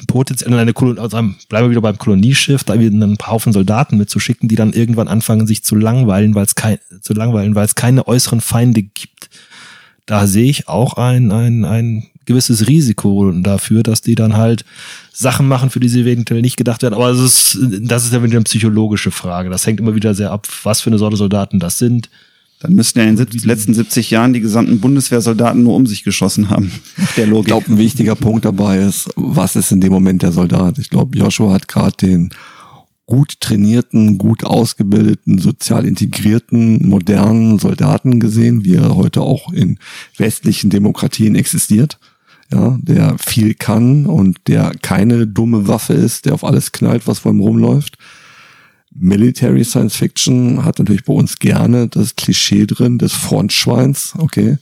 potenziell in eine Kolonie, also bleiben wir wieder beim Kolonieschiff, da einen Haufen Soldaten mitzuschicken, die dann irgendwann anfangen, sich zu langweilen, weil es kein, zu langweilen, weil es keine äußeren Feinde gibt. Da sehe ich auch ein, ein, ein gewisses Risiko dafür, dass die dann halt Sachen machen, für die sie eventuell nicht gedacht werden. Aber das ist, das ist ja wieder eine psychologische Frage. Das hängt immer wieder sehr ab, was für eine Sorte Soldaten das sind. Dann müssten ja in den letzten 70 Jahren die gesamten Bundeswehrsoldaten nur um sich geschossen haben. Der Logik. Ich glaube, ein wichtiger Punkt dabei ist, was ist in dem Moment der Soldat? Ich glaube, Joshua hat gerade den gut trainierten, gut ausgebildeten, sozial integrierten, modernen Soldaten gesehen, wie er heute auch in westlichen Demokratien existiert ja, der viel kann und der keine dumme Waffe ist, der auf alles knallt, was vor ihm rumläuft. Military Science Fiction hat natürlich bei uns gerne das Klischee drin des Frontschweins, okay,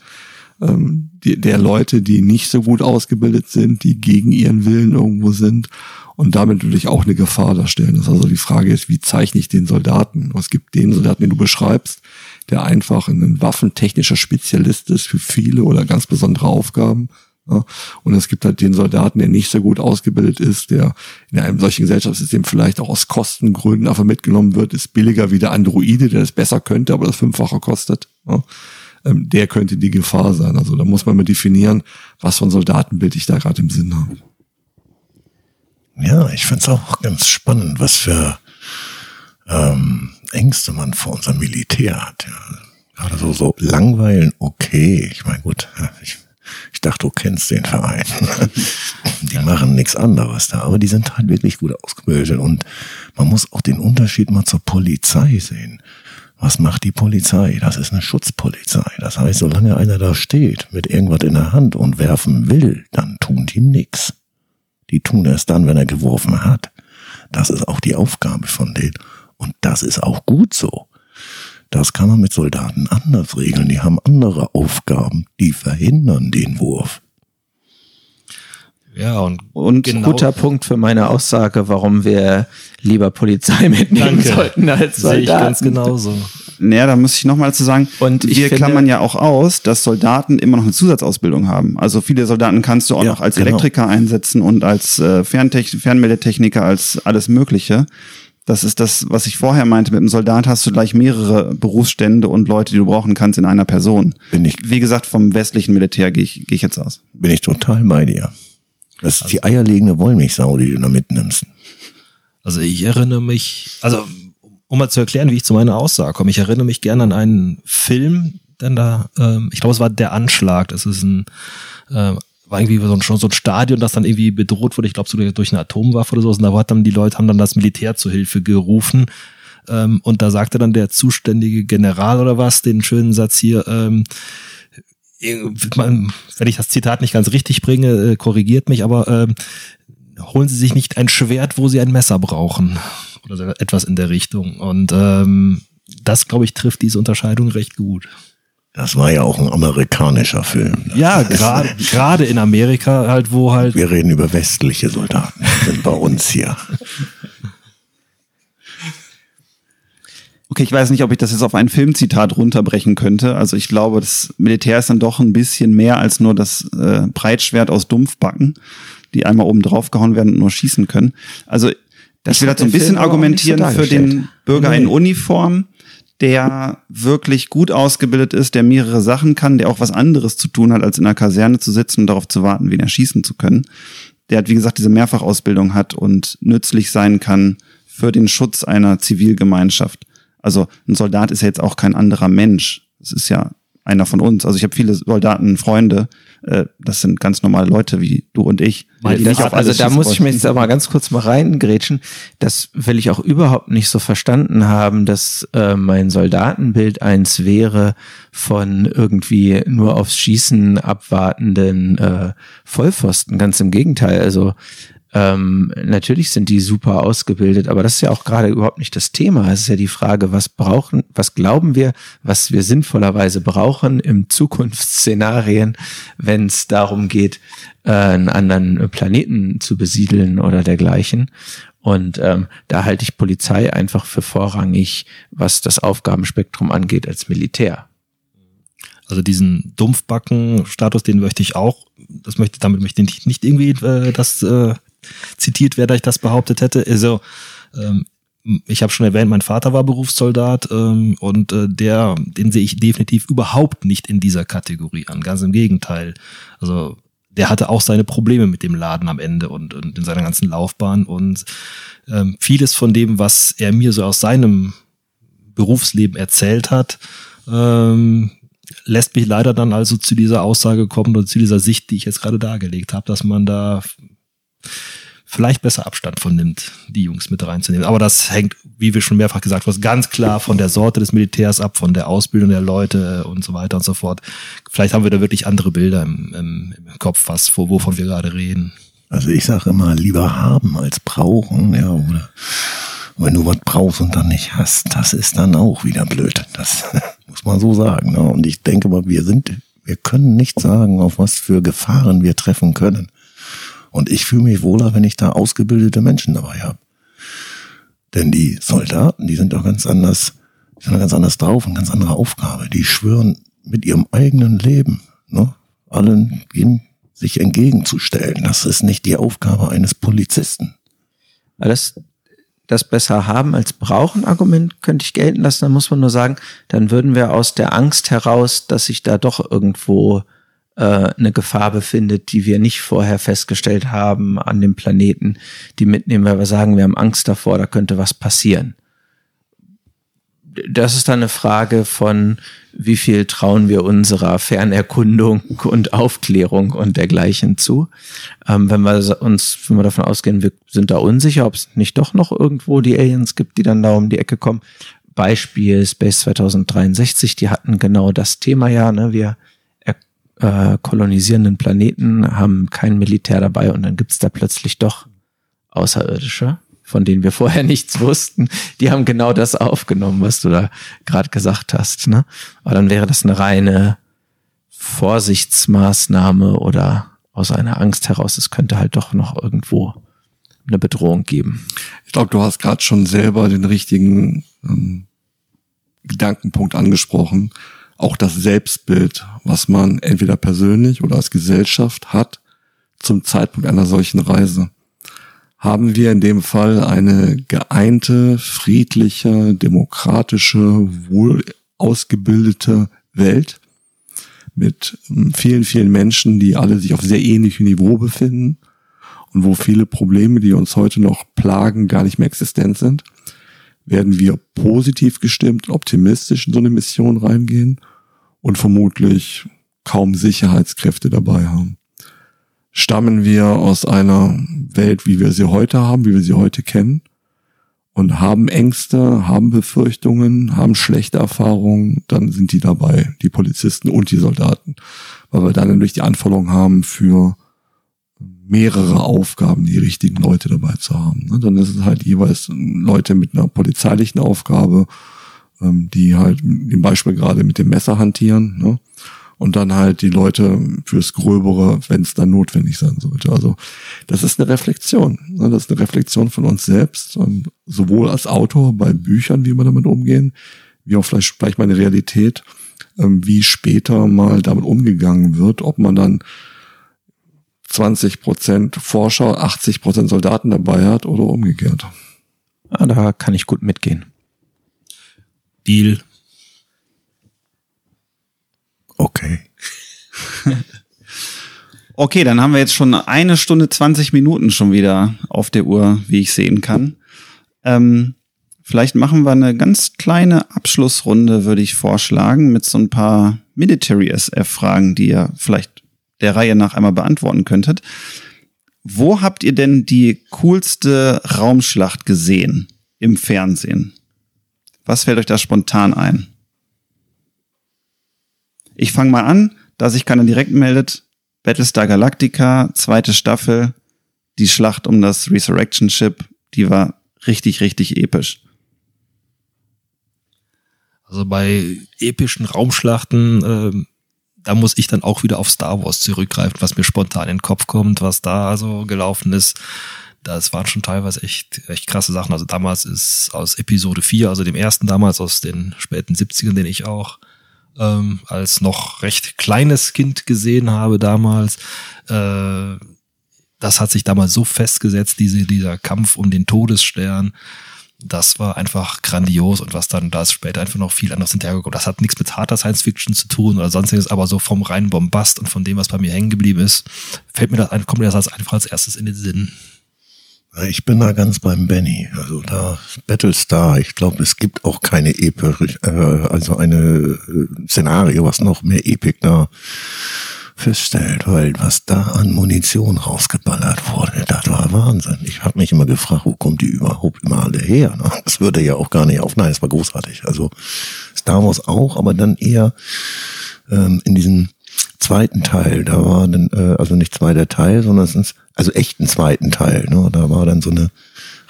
ähm, die, der Leute, die nicht so gut ausgebildet sind, die gegen ihren Willen irgendwo sind und damit natürlich auch eine Gefahr darstellen. Das ist also die Frage ist, wie zeichne ich den Soldaten? Es gibt den Soldaten, den du beschreibst, der einfach ein waffentechnischer Spezialist ist für viele oder ganz besondere Aufgaben ja, und es gibt halt den Soldaten, der nicht so gut ausgebildet ist, der in einem solchen Gesellschaftssystem vielleicht auch aus Kostengründen einfach mitgenommen wird, ist billiger wie der Androide, der das besser könnte, aber das Fünffache kostet. Ja, ähm, der könnte die Gefahr sein. Also da muss man mal definieren, was für ein Soldatenbild ich da gerade im Sinn habe. Ja, ich finde es auch ganz spannend, was für ähm, Ängste man vor unserem Militär hat. Ja. Gerade so, so langweilen, okay. Ich meine, gut, ich ich dachte, du kennst den Verein. die machen nichts anderes da, aber die sind halt wirklich gut ausgebildet und man muss auch den Unterschied mal zur Polizei sehen. Was macht die Polizei? Das ist eine Schutzpolizei. Das heißt, solange einer da steht mit irgendwas in der Hand und werfen will, dann tun die nix. Die tun erst dann, wenn er geworfen hat. Das ist auch die Aufgabe von denen. Und das ist auch gut so. Das kann man mit Soldaten anders regeln. Die haben andere Aufgaben, die verhindern den Wurf. Ja, und, und genau. guter Punkt für meine Aussage, warum wir lieber Polizei mitnehmen Danke. sollten als Soldaten. Sehe ich ganz genauso. Naja, da muss ich nochmal dazu sagen, und wir finde, klammern ja auch aus, dass Soldaten immer noch eine Zusatzausbildung haben. Also viele Soldaten kannst du auch ja, noch als genau. Elektriker einsetzen und als äh, Fernmeldetechniker, als alles Mögliche. Das ist das, was ich vorher meinte. Mit einem Soldat hast du gleich mehrere Berufsstände und Leute, die du brauchen kannst in einer Person. Bin ich. Wie gesagt, vom westlichen Militär gehe ich, gehe ich jetzt aus. Bin ich total bei dir. Das ist also, die eierlegende Wollmilchsau, die du da mitnimmst. Also ich erinnere mich, also um mal zu erklären, wie ich zu meiner Aussage komme, ich erinnere mich gerne an einen Film, denn da, ähm, ich glaube, es war Der Anschlag. Das ist ein äh, war irgendwie so ein, schon so ein Stadion, das dann irgendwie bedroht wurde, ich glaube so durch eine Atomwaffe oder so. Und da hat dann die Leute haben dann das Militär zur Hilfe gerufen. Ähm, und da sagte dann der zuständige General oder was den schönen Satz hier, ähm, wenn ich das Zitat nicht ganz richtig bringe, äh, korrigiert mich, aber ähm, holen Sie sich nicht ein Schwert, wo Sie ein Messer brauchen. Oder etwas in der Richtung. Und ähm, das, glaube ich, trifft diese Unterscheidung recht gut. Das war ja auch ein amerikanischer Film. Ja, gerade gerade in Amerika halt, wo halt. Wir reden über westliche Soldaten, sind bei uns hier. Okay, ich weiß nicht, ob ich das jetzt auf ein Filmzitat runterbrechen könnte. Also ich glaube, das Militär ist dann doch ein bisschen mehr als nur das äh, Breitschwert aus Dumpfbacken, die einmal oben drauf gehauen werden und nur schießen können. Also das will halt so ein bisschen argumentieren so für den Bürger nee. in Uniform, der wirklich gut ausgebildet ist, der mehrere Sachen kann, der auch was anderes zu tun hat, als in einer Kaserne zu sitzen und darauf zu warten, wen er schießen zu können. Der hat, wie gesagt, diese Mehrfachausbildung hat und nützlich sein kann für den Schutz einer Zivilgemeinschaft. Also ein Soldat ist ja jetzt auch kein anderer Mensch. Es ist ja einer von uns. Also ich habe viele Soldaten, Freunde, äh, das sind ganz normale Leute wie du und ich. Das, also da muss ich mir jetzt aber ganz kurz mal reingrätschen. Das will ich auch überhaupt nicht so verstanden haben, dass äh, mein Soldatenbild eins wäre von irgendwie nur aufs Schießen abwartenden äh, Vollpfosten. Ganz im Gegenteil. Also ähm, natürlich sind die super ausgebildet, aber das ist ja auch gerade überhaupt nicht das Thema. Es ist ja die Frage, was brauchen, was glauben wir, was wir sinnvollerweise brauchen im Zukunftsszenarien, wenn es darum geht, äh, einen anderen Planeten zu besiedeln oder dergleichen. Und ähm, da halte ich Polizei einfach für vorrangig, was das Aufgabenspektrum angeht, als Militär. Also diesen Dumpfbacken-Status, den möchte ich auch, das möchte, damit möchte ich nicht irgendwie äh, das äh, zitiert wer da ich das behauptet hätte. Also, ähm, ich habe schon erwähnt, mein Vater war Berufssoldat ähm, und äh, der, den sehe ich definitiv überhaupt nicht in dieser Kategorie an. Ganz im Gegenteil. Also der hatte auch seine Probleme mit dem Laden am Ende und, und in seiner ganzen Laufbahn und ähm, vieles von dem, was er mir so aus seinem Berufsleben erzählt hat, ähm, lässt mich leider dann also zu dieser Aussage kommen oder zu dieser Sicht, die ich jetzt gerade dargelegt habe, dass man da vielleicht besser Abstand von nimmt, die Jungs mit reinzunehmen. Aber das hängt, wie wir schon mehrfach gesagt haben, ganz klar von der Sorte des Militärs ab, von der Ausbildung der Leute und so weiter und so fort. Vielleicht haben wir da wirklich andere Bilder im, im, im Kopf, was, wovon wir gerade reden. Also ich sage immer, lieber haben als brauchen, ja, oder wenn du was brauchst und dann nicht hast, das ist dann auch wieder blöd. Das muss man so sagen. Ne? Und ich denke mal, wir sind, wir können nicht sagen, auf was für Gefahren wir treffen können. Und ich fühle mich wohler, wenn ich da ausgebildete Menschen dabei habe. Denn die Soldaten, die sind doch ganz anders, die sind ganz anders drauf und ganz andere Aufgabe. Die schwören mit ihrem eigenen Leben, ne, allen ihm sich entgegenzustellen. Das ist nicht die Aufgabe eines Polizisten. Das, das besser haben als brauchen Argument könnte ich gelten lassen. Dann muss man nur sagen, dann würden wir aus der Angst heraus, dass sich da doch irgendwo eine Gefahr befindet, die wir nicht vorher festgestellt haben an dem Planeten, die mitnehmen, weil wir sagen, wir haben Angst davor, da könnte was passieren. Das ist dann eine Frage von, wie viel trauen wir unserer Fernerkundung und Aufklärung und dergleichen zu. Ähm, wenn wir uns, wenn wir davon ausgehen, wir sind da unsicher, ob es nicht doch noch irgendwo die Aliens gibt, die dann da um die Ecke kommen. Beispiel Space 2063, die hatten genau das Thema ja, ne? Wir äh, kolonisierenden Planeten haben kein Militär dabei und dann gibt's da plötzlich doch Außerirdische, von denen wir vorher nichts wussten. Die haben genau das aufgenommen, was du da gerade gesagt hast. Ne? Aber dann wäre das eine reine Vorsichtsmaßnahme oder aus einer Angst heraus, es könnte halt doch noch irgendwo eine Bedrohung geben. Ich glaube, du hast gerade schon selber den richtigen ähm, Gedankenpunkt angesprochen auch das Selbstbild, was man entweder persönlich oder als Gesellschaft hat zum Zeitpunkt einer solchen Reise. Haben wir in dem Fall eine geeinte, friedliche, demokratische, wohl ausgebildete Welt mit ähm, vielen, vielen Menschen, die alle sich auf sehr ähnlichem Niveau befinden und wo viele Probleme, die uns heute noch plagen, gar nicht mehr existent sind? Werden wir positiv gestimmt, optimistisch in so eine Mission reingehen und vermutlich kaum Sicherheitskräfte dabei haben. Stammen wir aus einer Welt, wie wir sie heute haben, wie wir sie heute kennen, und haben Ängste, haben Befürchtungen, haben schlechte Erfahrungen, dann sind die dabei, die Polizisten und die Soldaten, weil wir dann nämlich die Anforderung haben für mehrere Aufgaben, die richtigen Leute dabei zu haben. Dann ist es halt jeweils Leute mit einer polizeilichen Aufgabe ähm, die halt im Beispiel gerade mit dem Messer hantieren. Ne? und dann halt die Leute fürs Gröbere, wenn es dann notwendig sein sollte. Also das ist eine Reflexion. Ne? Das ist eine Reflexion von uns selbst und sowohl als Autor bei Büchern, wie wir damit umgehen, wie auch vielleicht, vielleicht meine Realität, ähm, wie später mal damit umgegangen wird, ob man dann 20 Prozent Forscher, 80 Prozent Soldaten dabei hat oder umgekehrt. Ja, da kann ich gut mitgehen. Deal. Okay. Okay, dann haben wir jetzt schon eine Stunde 20 Minuten schon wieder auf der Uhr, wie ich sehen kann. Ähm, vielleicht machen wir eine ganz kleine Abschlussrunde, würde ich vorschlagen, mit so ein paar Military SF-Fragen, die ihr vielleicht der Reihe nach einmal beantworten könntet. Wo habt ihr denn die coolste Raumschlacht gesehen im Fernsehen? Was fällt euch da spontan ein? Ich fange mal an, da sich keiner direkt meldet. Battlestar Galactica, zweite Staffel, die Schlacht um das Resurrection Ship, die war richtig, richtig episch. Also bei epischen Raumschlachten, äh, da muss ich dann auch wieder auf Star Wars zurückgreifen, was mir spontan in den Kopf kommt, was da also gelaufen ist. Das waren schon teilweise echt, echt krasse Sachen. Also damals ist aus Episode 4, also dem ersten damals aus den späten 70ern, den ich auch ähm, als noch recht kleines Kind gesehen habe damals. Äh, das hat sich damals so festgesetzt, diese, dieser Kampf um den Todesstern. Das war einfach grandios und was dann da ist später einfach noch viel anderes hinterhergekommen. Das hat nichts mit harter Science Fiction zu tun oder sonstiges, aber so vom reinen Bombast und von dem, was bei mir hängen geblieben ist, fällt mir das ein, kommt mir das einfach als erstes in den Sinn. Ich bin da ganz beim Benny. Also da Battlestar, ich glaube, es gibt auch keine Epic, äh, also eine äh, Szenario, was noch mehr Epic da feststellt, weil was da an Munition rausgeballert wurde, das war Wahnsinn. Ich habe mich immer gefragt, wo kommt die überhaupt immer alle her? Ne? Das würde ja auch gar nicht auf. Nein, es war großartig. Also Star Wars auch, aber dann eher ähm, in diesem zweiten Teil, da war dann, äh, also nicht zweiter Teil, sondern es ist, also echt ein zweiten Teil, ne? Da war dann so eine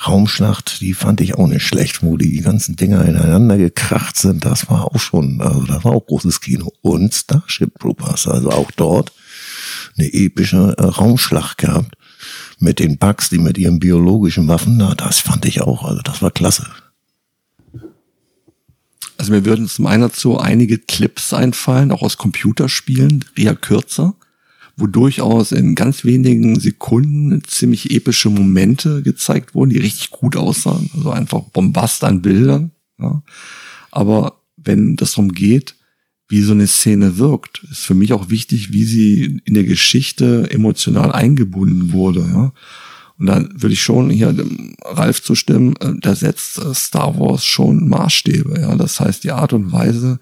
Raumschlacht, die fand ich auch nicht schlecht, wo die ganzen Dinger ineinander gekracht sind. Das war auch schon, also das war auch großes Kino. Und Starship Troopers, also auch dort eine epische äh, Raumschlacht gehabt mit den Bugs, die mit ihren biologischen Waffen, na, das fand ich auch, also das war klasse. Also mir würden zum einen dazu einige Clips einfallen, auch aus Computerspielen, eher kürzer, wo durchaus in ganz wenigen Sekunden ziemlich epische Momente gezeigt wurden, die richtig gut aussahen. Also einfach Bombast an Bildern. Ja. Aber wenn das darum geht, wie so eine Szene wirkt, ist für mich auch wichtig, wie sie in der Geschichte emotional eingebunden wurde. Ja. Und dann würde ich schon hier dem Ralf zustimmen, äh, da setzt äh, Star Wars schon Maßstäbe. Ja, das heißt die Art und Weise,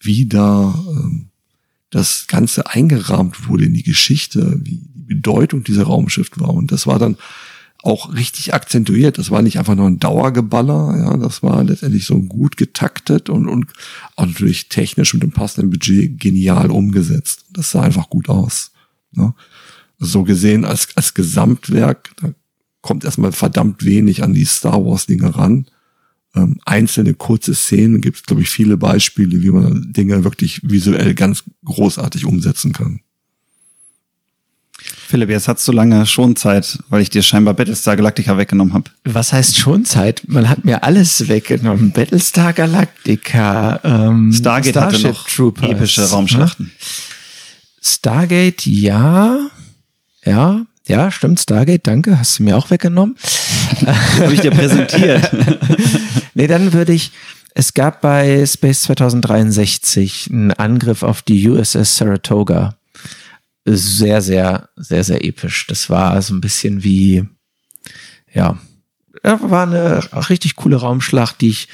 wie da ähm, das Ganze eingerahmt wurde in die Geschichte, wie die Bedeutung dieser Raumschiff war. Und das war dann auch richtig akzentuiert. Das war nicht einfach nur ein Dauergeballer, ja, das war letztendlich so gut getaktet und, und auch natürlich technisch mit dem passenden Budget genial umgesetzt. Das sah einfach gut aus. Ne? so gesehen als, als Gesamtwerk, da kommt erstmal verdammt wenig an die Star Wars Dinge ran. Ähm, einzelne kurze Szenen gibt es, glaube ich, viele Beispiele, wie man Dinge wirklich visuell ganz großartig umsetzen kann. Philipp, jetzt hast du lange Schonzeit, weil ich dir scheinbar Battlestar Galactica weggenommen habe. Was heißt Schonzeit? Man hat mir alles weggenommen. Battlestar Galactica, ähm, Stargate Starship hatte noch Troopers. epische Raumschlachten. Stargate, ja. Ja, ja, stimmt, Stargate, danke, hast du mir auch weggenommen. Habe ich dir präsentiert. nee, dann würde ich, es gab bei Space 2063 einen Angriff auf die USS Saratoga. Sehr, sehr, sehr, sehr episch. Das war so ein bisschen wie, ja, war eine richtig coole Raumschlacht, die ich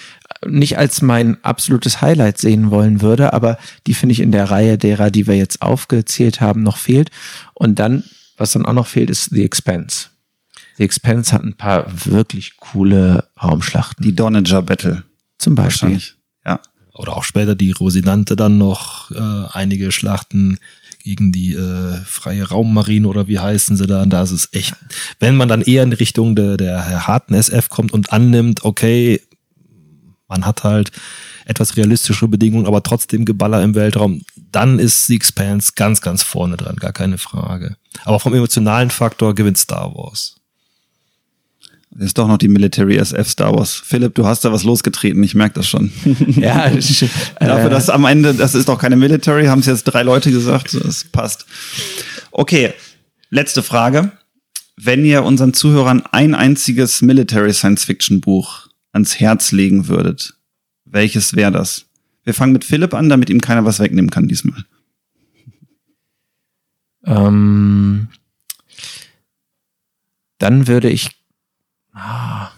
nicht als mein absolutes Highlight sehen wollen würde, aber die finde ich in der Reihe derer, die wir jetzt aufgezählt haben, noch fehlt. Und dann was dann auch noch fehlt, ist The Expense. The Expense hat ein paar wirklich coole Raumschlachten. Die Donager Battle. Zum Beispiel. Ja. Oder auch später die Rosinante dann noch äh, einige Schlachten gegen die äh, freie Raummarine oder wie heißen sie da? Da ist es echt, wenn man dann eher in Richtung der, der harten SF kommt und annimmt, okay, man hat halt etwas realistischere Bedingungen, aber trotzdem Geballer im Weltraum, dann ist The Expanse ganz, ganz vorne dran, gar keine Frage. Aber vom emotionalen Faktor gewinnt Star Wars. Das ist doch noch die Military SF Star Wars. Philipp, du hast da was losgetreten, ich merke das schon. ja, äh, dafür, dass am Ende, das ist doch keine Military, haben es jetzt drei Leute gesagt, das passt. Okay, letzte Frage. Wenn ihr unseren Zuhörern ein einziges Military Science Fiction Buch ans Herz legen würdet, welches wäre das? Wir fangen mit Philipp an, damit ihm keiner was wegnehmen kann diesmal. Ähm, dann würde ich. Ah,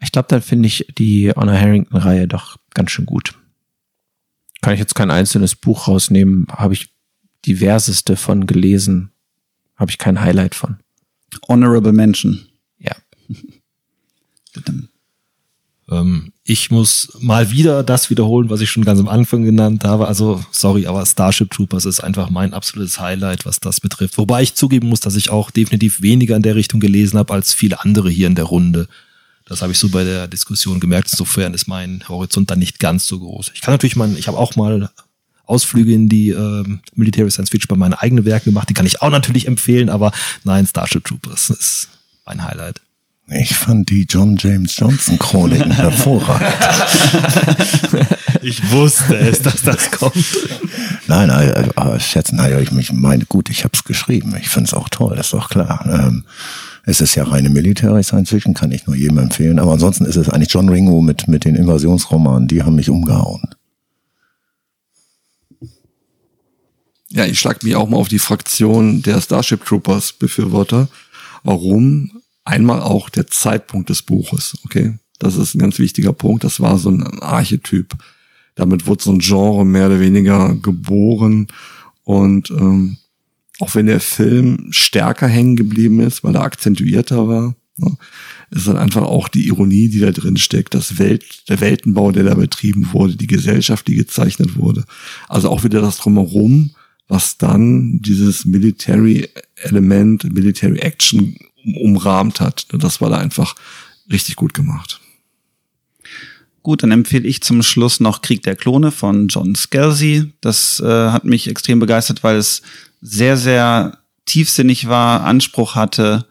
ich glaube, dann finde ich die Honor Harrington-Reihe doch ganz schön gut. Kann ich jetzt kein einzelnes Buch rausnehmen, habe ich diverseste von gelesen, habe ich kein Highlight von. Honorable Mention. Ja. Ähm, ich muss mal wieder das wiederholen, was ich schon ganz am Anfang genannt habe. Also, sorry, aber Starship Troopers ist einfach mein absolutes Highlight, was das betrifft. Wobei ich zugeben muss, dass ich auch definitiv weniger in der Richtung gelesen habe als viele andere hier in der Runde. Das habe ich so bei der Diskussion gemerkt. Insofern ist mein Horizont dann nicht ganz so groß. Ich kann natürlich mal, ich habe auch mal Ausflüge in die ähm, Military Science Fiction bei meinen eigenen Werken gemacht. Die kann ich auch natürlich empfehlen, aber nein, Starship Troopers ist ein Highlight. Ich fand die John James Johnson Chroniken hervorragend. ich wusste es, dass das kommt. Nein, also, aber schätzen, naja, ich mich meine, gut, ich habe es geschrieben. Ich finde es auch toll, ist doch klar. Ähm, es ist ja reine Military Science Fiction, kann ich nur jedem empfehlen. Aber ansonsten ist es eigentlich John Ringo mit, mit den Invasionsromanen, die haben mich umgehauen. Ja, ich schlag mich auch mal auf die Fraktion der Starship Troopers Befürworter. Warum? Einmal auch der Zeitpunkt des Buches, okay? Das ist ein ganz wichtiger Punkt. Das war so ein Archetyp. Damit wurde so ein Genre mehr oder weniger geboren. Und ähm, auch wenn der Film stärker hängen geblieben ist, weil er akzentuierter war, ne, ist dann einfach auch die Ironie, die da drin steckt, das Welt, der Weltenbau, der da betrieben wurde, die Gesellschaft, die gezeichnet wurde. Also auch wieder das drumherum, was dann dieses Military Element, Military Action umrahmt hat. Das war da einfach richtig gut gemacht. Gut, dann empfehle ich zum Schluss noch Krieg der Klone von John Scalzi. Das äh, hat mich extrem begeistert, weil es sehr, sehr tiefsinnig war, Anspruch hatte,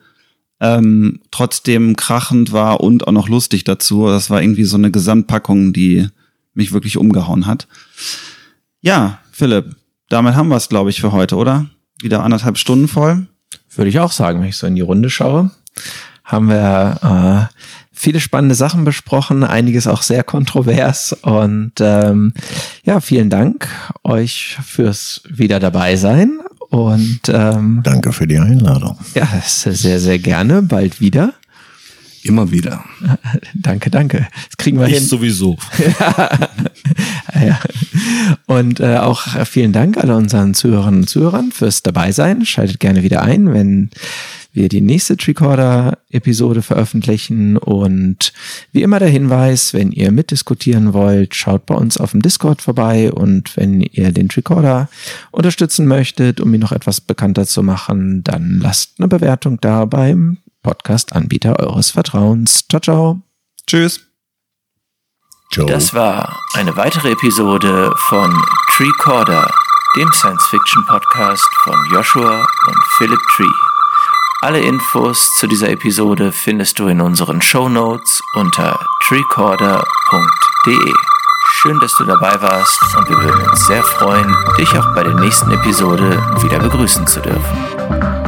ähm, trotzdem krachend war und auch noch lustig dazu. Das war irgendwie so eine Gesamtpackung, die mich wirklich umgehauen hat. Ja, Philipp, damit haben wir es, glaube ich, für heute, oder? Wieder anderthalb Stunden voll. Würde ich auch sagen, wenn ich so in die Runde schaue. Haben wir äh, viele spannende Sachen besprochen, einiges auch sehr kontrovers. Und ähm, ja, vielen Dank euch fürs wieder dabei sein. Und ähm, danke für die Einladung. Ja, sehr, sehr gerne. Bald wieder. Immer wieder. danke, danke. Das kriegen wir ich hin. sowieso. ja. Und äh, auch vielen Dank alle unseren Zuhörerinnen und Zuhörern fürs Dabeisein. Schaltet gerne wieder ein, wenn wir die nächste Tricorder-Episode veröffentlichen. Und wie immer der Hinweis, wenn ihr mitdiskutieren wollt, schaut bei uns auf dem Discord vorbei. Und wenn ihr den Tricorder unterstützen möchtet, um ihn noch etwas bekannter zu machen, dann lasst eine Bewertung da beim Podcast-Anbieter eures Vertrauens. Ciao, ciao. Tschüss. Joe. Das war eine weitere Episode von Treecorder, dem Science-Fiction-Podcast von Joshua und Philip Tree. Alle Infos zu dieser Episode findest du in unseren Show Notes unter treecorder.de. Schön, dass du dabei warst und wir würden uns sehr freuen, dich auch bei der nächsten Episode wieder begrüßen zu dürfen.